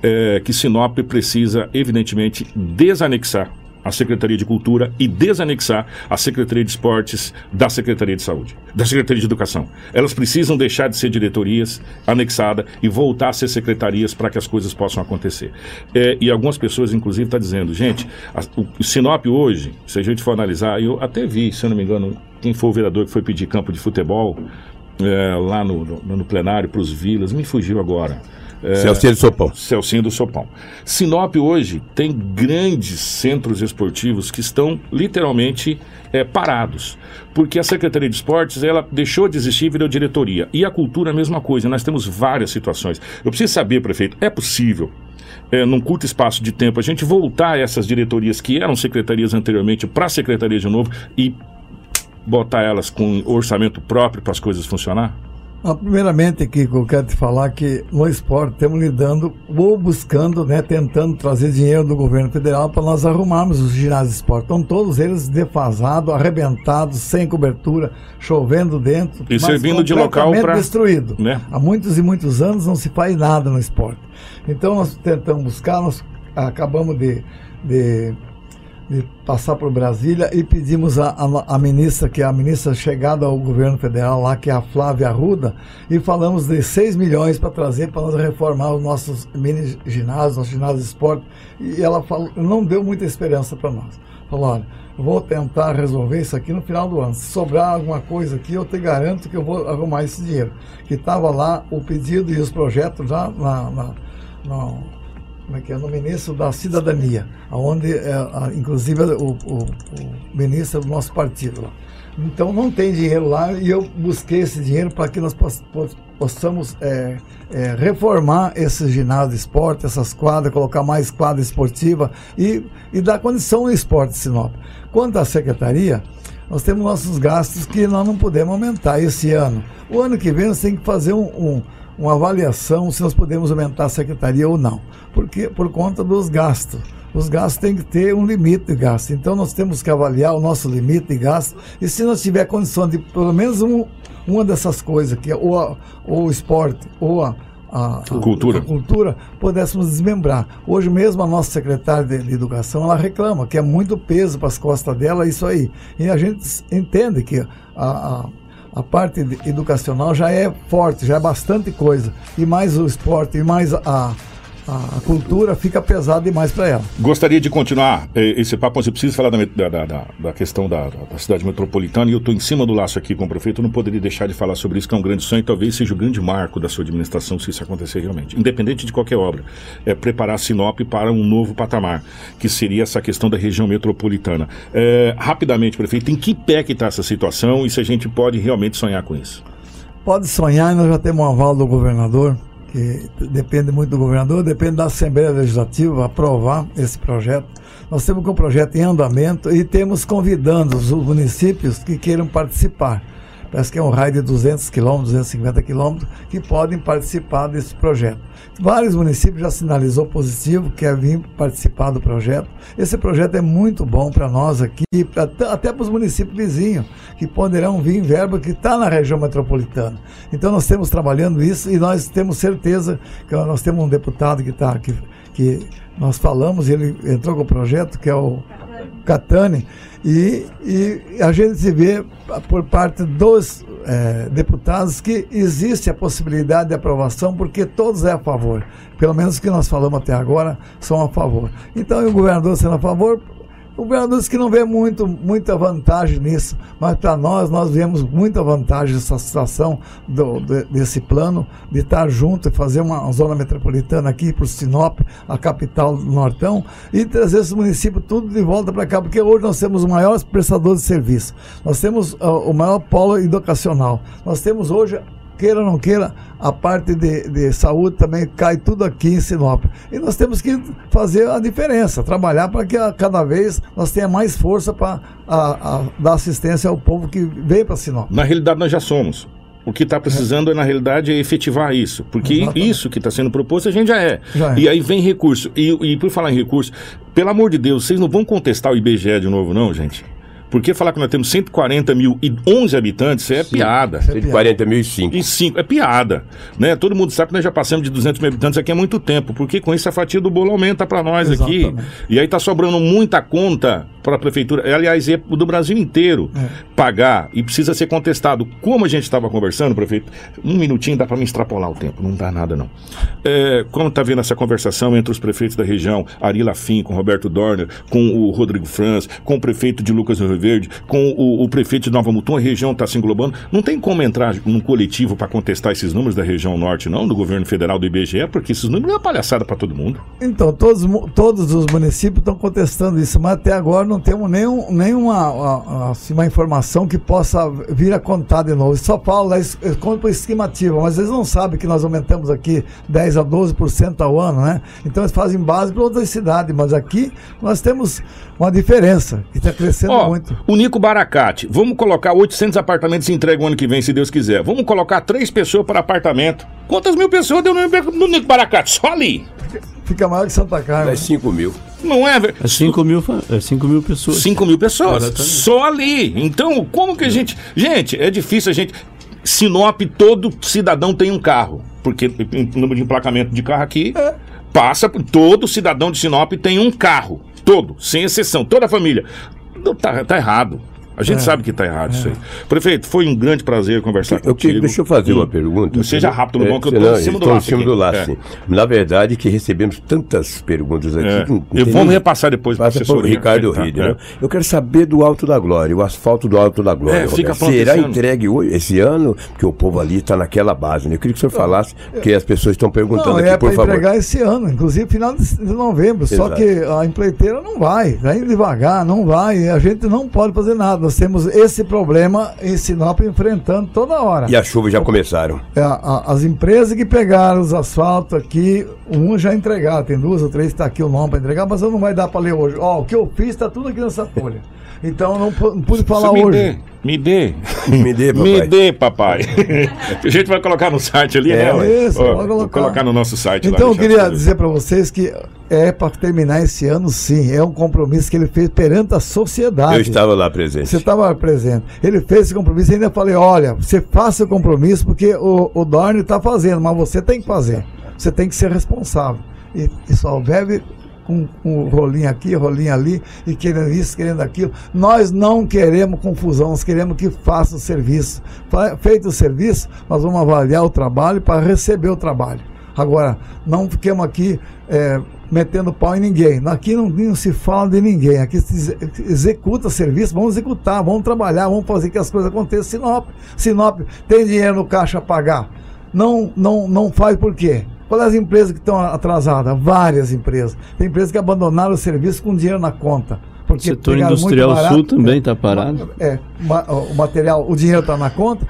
é, que Sinop precisa, evidentemente, desanexar a Secretaria de Cultura e desanexar a Secretaria de Esportes da Secretaria de Saúde, da Secretaria de Educação. Elas precisam deixar de ser diretorias anexadas e voltar a ser secretarias para que as coisas possam acontecer. É, e algumas pessoas, inclusive, estão dizendo, gente, a- o Sinop hoje, se a gente for analisar, eu até vi, se eu não me engano, quem foi o vereador que foi pedir campo de futebol é, lá no, no, no plenário para os vilas, me fugiu agora. É, Celcinho do Sopão. Celcinho do Sopão. Sinop hoje tem grandes centros esportivos que estão literalmente é, parados. Porque a Secretaria de Esportes ela deixou de existir e virou diretoria. E a cultura a mesma coisa. Nós temos várias situações. Eu preciso saber, prefeito, é possível. É, num curto espaço de tempo, a gente voltar a essas diretorias que eram secretarias anteriormente para a secretaria de novo e botar elas com orçamento próprio para as coisas funcionar? Ah, primeiramente, Kiko, eu quero te falar que no esporte estamos lidando ou buscando, né, tentando trazer dinheiro do governo federal para nós arrumarmos os ginásios de esporte. Estão todos eles defasados, arrebentados, sem cobertura, chovendo dentro. E servindo de local pra- destruído. né? Há muitos e muitos anos não se faz nada no esporte. Então nós tentamos buscar, nós acabamos de, de, de passar por Brasília e pedimos a, a, a ministra, que é a ministra chegada ao governo federal lá, que é a Flávia Arruda, e falamos de 6 milhões para trazer para nós reformar os nossos mini ginásios, nossos ginásios de esporte. E ela falou, não deu muita esperança para nós. Falou, olha, vou tentar resolver isso aqui no final do ano. Se sobrar alguma coisa aqui, eu te garanto que eu vou arrumar esse dinheiro. Que estava lá o pedido e os projetos já na, na, na- como é que é, no ministro da Cidadania, onde, é, inclusive, o, o- o ministro do nosso partido lá. Então, não tem dinheiro lá e eu busquei esse dinheiro para que nós poss- poss- possamos é, é, reformar esse ginásio de esporte, essas quadras, colocar mais quadra esportiva e, e dar condição ao esporte de Sinop. Quanto à secretaria, nós temos nossos gastos que nós não podemos aumentar esse ano. O ano que vem nós temos que fazer um, um- uma avaliação se nós podemos aumentar a secretaria ou não, porque por conta dos gastos. Os gastos têm que ter um limite de gasto. Então nós temos que avaliar o nosso limite de gasto e se nós tiver condição de pelo menos um, uma dessas coisas, que é ou, a- ou o esporte ou a, a- a- Cultura. a cultura, pudéssemos desmembrar. Hoje mesmo a nossa secretária de, de Educação, ela reclama que é muito peso para as costas dela isso aí. E a gente entende que a, a, parte educacional já é forte, já é bastante coisa. E mais o esporte, e mais a, a, cultura fica pesado demais para ela. Gostaria de continuar eh, esse papo, mas eu preciso falar da, da, da- da- questão da, da cidade metropolitana e eu estou em cima do laço aqui com o prefeito. Eu não poderia deixar de falar sobre isso, que é um grande sonho e talvez seja o grande marco da sua administração se isso acontecer realmente. Independente de qualquer obra, é preparar Sinop para um novo patamar, que seria essa questão da região metropolitana. Eh, rapidamente, prefeito, em que pé que está essa situação e se a gente pode realmente sonhar com isso? Pode sonhar, nós já temos um aval do governador, que depende muito do governador, depende da Assembleia Legislativa aprovar esse projeto. Nós temos o projeto em andamento e temos convidando os municípios que queiram participar. Parece que é um raio de 200 quilômetros, 250 quilômetros, que podem participar desse projeto. Vários municípios já sinalizou positivo, quer vir participar do projeto. Esse projeto é muito bom para nós aqui, até para os municípios vizinhos, que poderão vir verba que está na região metropolitana. Então nós estamos trabalhando isso e nós temos certeza que nós temos um deputado que está aqui, que nós falamos, ele entrou com o projeto, que é o Catani, e, e a gente se vê por parte dos é, deputados que existe a possibilidade de aprovação, porque todos é a favor. Pelo menos que nós falamos até agora são a favor. Então, o governador sendo a favor, o disse que não vê muito, muita vantagem nisso, mas para nós, nós vemos muita vantagem nessa situação do, do, desse plano de estar junto e fazer uma zona metropolitana aqui para o Sinop, a capital do Nortão, e trazer esse município tudo de volta para cá, porque hoje nós temos o maior prestador de serviço, nós temos uh, o maior polo educacional, nós temos hoje queira ou não queira, a parte de, de saúde também cai tudo aqui em Sinop. E nós temos que fazer a diferença, trabalhar para que a, cada vez nós tenha mais força para dar assistência ao povo que vem para Sinop. Na realidade, nós já somos. O que está precisando é. na realidade, é efetivar isso. Porque Exatamente. isso que está sendo proposto, a gente já é. já é. E aí vem recurso. E, e por falar em recurso, pelo amor de Deus, vocês não vão contestar o IBGE de novo, não, gente? Porque falar que nós temos 140 mil e 11 habitantes é Sim, piada. 140 mil e 5. E 5, é piada. Né? Todo mundo sabe que nós já passamos de 200 mil habitantes aqui há muito tempo, porque com isso a fatia do bolo aumenta para nós Exatamente. aqui. E aí tá sobrando muita conta para a prefeitura, aliás, é do Brasil inteiro, é. pagar e precisa ser contestado. Como a gente estava conversando, prefeito, um minutinho dá para me extrapolar o tempo, não dá nada não. É, como está vendo essa conversação entre os prefeitos da região, Ari Lafim, com Roberto Dorner, com o Rodrigo Franz, com o prefeito de Lucas do Rio Verde, com o, o prefeito de Nova Mutum, a região está se englobando, não tem como entrar num coletivo para contestar esses números da região norte, não, do governo federal do IBGE, porque esses números é uma palhaçada para todo mundo. Então, todos, todos os municípios estão contestando isso, mas até agora não temos nenhum, nenhuma assim, uma informação que possa vir a contar de novo. Só fala, conta estimativa, mas eles não sabem que nós aumentamos aqui 10 a 12% ao ano, né? Então eles fazem base para outras cidades, mas aqui nós temos uma diferença que está crescendo Ó, muito. O Nico Baracate, vamos colocar 800 apartamentos entregue o ano que vem, se Deus quiser. Vamos colocar três pessoas para apartamento. Quantas mil pessoas deu no Nico Baracate? Só ali. Fica maior que Santa Carmen. É 5 mil. Não é, É 5 mil, é cinco mil pessoas. 5 mil pessoas. Exatamente. Só ali. Então, como que a gente. Gente, é difícil a gente. Sinop, todo cidadão tem um carro. Porque o número de emplacamento de carro aqui é. passa por. Todo cidadão de Sinop tem um carro. Todo, sem exceção, toda a família. Tá, tá errado. A gente é, sabe que está errado é. isso aí. Prefeito, foi um grande prazer conversar eu, contigo. Deixa eu fazer uma pergunta. Seja rápido, no bom, que eu estou em cima do laço. em cima do laço, é. Na verdade, que recebemos tantas perguntas aqui. É. eu vou me repassar depois para o Ricardo Ride. Né? Eu quero saber do Alto da Glória, o asfalto do Alto da Glória. É, fica Será entregue hoje, esse ano? Porque o povo ali está naquela base. Né? Eu queria que o senhor falasse, porque as pessoas estão perguntando não, aqui, é por favor. entregar esse ano, inclusive final de novembro. Exato. Só que a empreiteira não vai, vai indo devagar, não vai. A gente não pode fazer nada. Nós temos esse problema em Sinop enfrentando toda hora. E as chuvas já começaram. É, a, as empresas que pegaram os asfaltos aqui, um já entregaram, tem duas ou três que está aqui o nome para entregar, mas eu não vai dar para ler hoje. Ó, o que eu fiz está tudo aqui nessa folha. Então não, não pude falar me hoje. Dê, me dê. [laughs] me dê, papai. Me dê, papai. [laughs] a gente vai colocar no site ali, é, né? Isso, Ó, colocar. colocar no nosso site Então lá, eu queria dizer para vocês que é para terminar esse ano, sim. É um compromisso que ele fez perante a sociedade. Eu estava lá presente. Você estava presente. Ele fez esse compromisso e ainda falei: olha, você faça o compromisso porque o, o Dorne está fazendo, mas você tem que fazer. Você tem que ser responsável. E, e só deve com rolinho aqui, rolinho ali, e querendo isso, querendo aquilo. Nós não queremos confusão, nós queremos que faça o serviço. Feito o serviço, nós vamos avaliar o trabalho para receber o trabalho. Agora, não fiquemos aqui é, metendo pau em ninguém. Aqui não, não, se fala de ninguém. Aqui se executa serviço, vamos executar, vamos trabalhar, vamos fazer que as coisas aconteçam. Sinop, Sinop tem dinheiro no caixa a pagar. Não, não, não faz por quê? Qual é as empresas que estão atrasadas? Várias empresas. Tem empresas que abandonaram o serviço com dinheiro na conta. Porque o setor industrial barato, sul também está é, parado. É, o material, o dinheiro está na conta,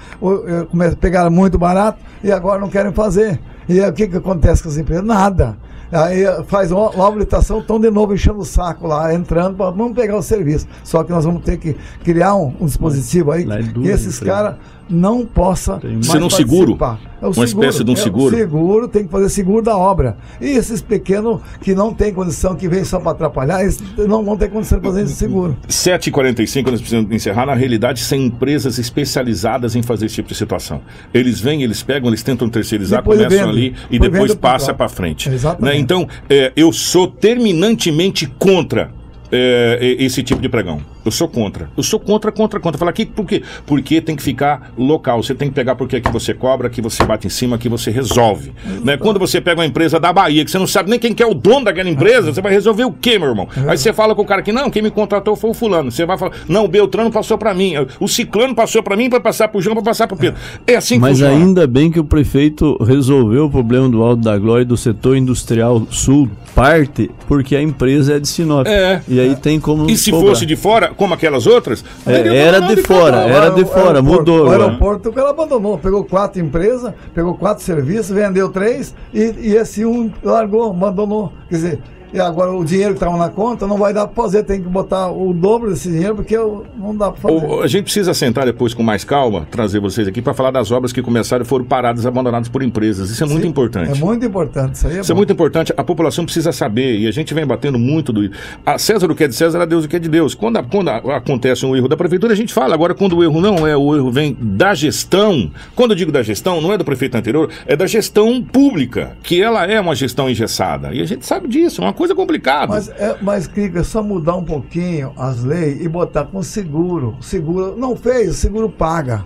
pegaram muito barato e agora não querem fazer. E aí, o que, que acontece com as empresas? Nada. Aí faz uma, uma habilitação, estão de novo enchendo o saco lá, entrando, pra, vamos pegar o serviço. Só que nós vamos ter que criar um, um dispositivo aí é que esses né, caras não possam mais Ser um seguro? É o Uma espécie de um é o seguro? seguro, tem que fazer seguro da obra. E esses pequenos que não têm condição, que vêm só para atrapalhar, eles não vão ter condição de fazer esse seguro. 7h45, nós precisamos encerrar. Na realidade, são empresas especializadas em fazer esse tipo de situação. Eles vêm, eles pegam, eles tentam terceirizar, Depois começam vende. ali e Depois depois passa para frente. Exatamente. Né? Então, é, eu sou terminantemente contra. é, esse tipo de pregão. Eu sou contra. Eu sou contra, contra, contra. Falar aqui por quê? Porque tem que ficar local. Você tem que pegar porque aqui você cobra, aqui você bate em cima, aqui você resolve. Né? Quando você pega uma empresa da Bahia, que você não sabe nem quem que é o dono daquela empresa, você vai resolver o quê, meu irmão? Aí você fala com o cara que não, quem me contratou foi o fulano. Você vai falar, não, o Beltrano passou pra mim, o Ciclano passou pra mim pra passar pro João, pra passar pro Pedro. É assim que Mas funciona. ainda bem que o prefeito resolveu o problema do Alto da Glória e do setor industrial sul, parte, porque a empresa é de Sinop. É. E aí tem como. E se cobrar. fosse de fora, como aquelas outras, É, era de fora, era de fora, mudou O agora. aeroporto o cara abandonou, pegou quatro empresas, pegou quatro serviços, vendeu três e, e esse um largou, abandonou. Quer dizer, e agora o dinheiro que estava na conta não vai dar para fazer, tem que botar o dobro desse dinheiro porque eu- não dá para fazer. O- a gente precisa sentar depois com mais calma, trazer vocês aqui para falar das obras que começaram e foram paradas, abandonadas por empresas. Isso é muito Sim, importante. É muito importante, isso aí é Isso é bom. muito importante, a população precisa saber, e a gente vem batendo muito do. A César o que é de César, a Deus o que é de Deus. Quando, a- quando a- acontece um erro da prefeitura, a gente fala. Agora, quando o erro não é, o erro vem da gestão. Quando eu digo da gestão, não é do prefeito anterior, é da gestão pública, que ela é uma gestão engessada. E a gente sabe disso, é uma coisa complicada. Mas, é, mas Kiko, é só mudar um pouquinho as leis e botar com seguro. Seguro não fez, seguro paga.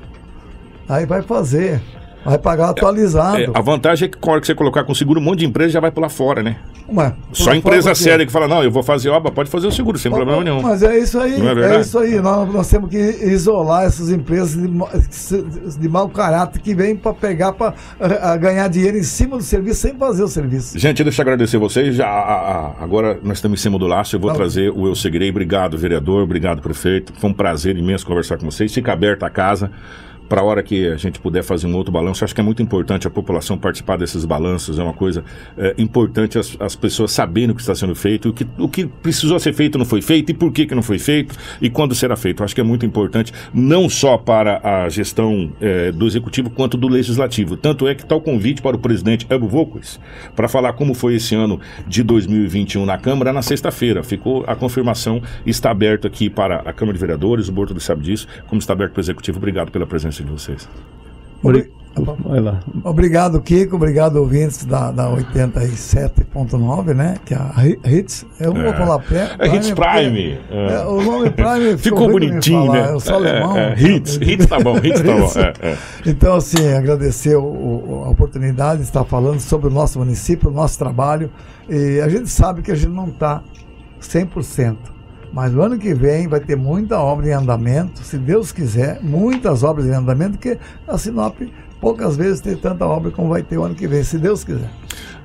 Aí vai fazer. Vai pagar atualizado. É, a vantagem é que, na hora que você colocar com seguro, um monte de empresa já vai pular fora, né? Ué, Só empresa séria que fala, não, eu vou fazer obra, pode fazer o seguro, sem problema nenhum. Mas é isso aí, é é, isso aí. Nós, nós temos que isolar essas empresas de, de mau caráter que vêm para pegar, para ganhar dinheiro em cima do serviço sem fazer o serviço. Gente, deixa eu agradecer vocês. Já, a- a- agora nós estamos em cima do laço. Eu vou Tá. trazer o Eu Seguirei. Obrigado, vereador. Obrigado, prefeito. Foi um prazer imenso conversar com vocês. Fica aberta a casa. Para a hora que a gente puder fazer um outro balanço, acho que é muito importante a população participar desses balanços. É uma coisa é, importante as, as pessoas saberem o que está sendo feito, o que, o que precisou ser feito não foi feito e por que, que não foi feito e quando será feito. Acho que é muito importante, não só para a gestão é, do executivo quanto do legislativo. Tanto é que está o convite para o presidente Evo Volkos para falar como foi esse ano de 2021 na Câmara na sexta-feira. Ficou a confirmação, está aberto aqui para a Câmara de Vereadores, o Borto sabe disso, como está aberto para o Executivo. Obrigado pela presença de vocês. Obri- Vai lá. Obrigado, Kiko. Obrigado, ouvintes da, da 87.9, né? Que é a Hi- Hits. Eu vou É. falar Prime. É Hits Prime, é. é, o nome Prime [laughs] Ficou bonitinho, né? Eu sou É, alemão. é, hits, hits tá bom, hits tá bom, é, é. Então, assim, agradecer o- o- a oportunidade de estar falando sobre o nosso município, o nosso trabalho. E a gente sabe que a gente não está 100%. Mas no ano que vem vai ter muita obra em andamento, se Deus quiser, muitas obras em andamento, porque a Sinop poucas vezes tem tanta obra como vai ter o ano que vem, se Deus quiser.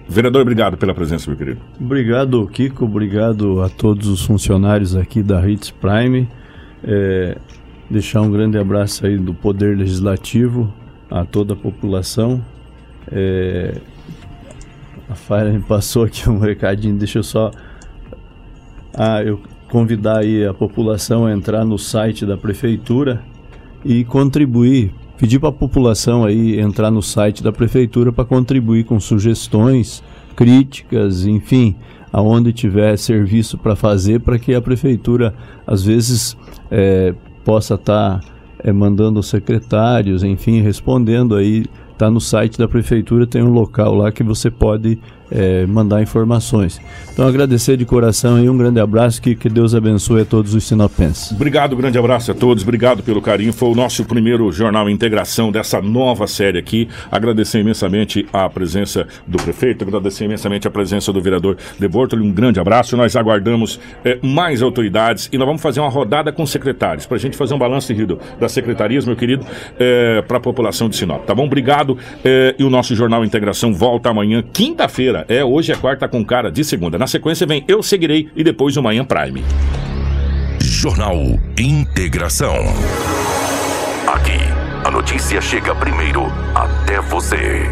Vereador, obrigado pela presença, meu querido. Obrigado, Kiko. Obrigado a todos os funcionários aqui da Hits Prime. É, deixar um grande abraço aí do Poder Legislativo a toda a população. É, a Faira me [laughs] passou aqui um recadinho, deixa eu só. Ah, eu convidar aí a população a entrar no site da prefeitura e contribuir, pedir para a população aí entrar no site da prefeitura para contribuir com sugestões, críticas, enfim, aonde tiver serviço para fazer para que a prefeitura às vezes eh, possa estar mandando secretários, enfim, respondendo aí. Tá no site da prefeitura, tem um local lá que você pode eh, mandar informações. Então agradecer de coração e um grande abraço, que, que Deus abençoe a todos os sinopenses. Obrigado, grande abraço a todos, obrigado pelo carinho. Foi o nosso primeiro jornal Integração dessa nova série aqui. Agradecer imensamente a presença do prefeito, agradecer imensamente a presença do vereador De Bortoli. Um grande abraço. Nós aguardamos eh, mais autoridades e nós vamos fazer uma rodada com secretários para a gente fazer um balanço seguido das secretarias, meu querido, para a população de Sinop. Tá bom? Obrigado. eh, e o nosso jornal Integração volta amanhã, quinta-feira. É, hoje é quarta com cara de segunda. Na sequência vem Eu Seguirei e depois o Manhã Prime. Jornal Integração. Aqui, a notícia chega primeiro até você.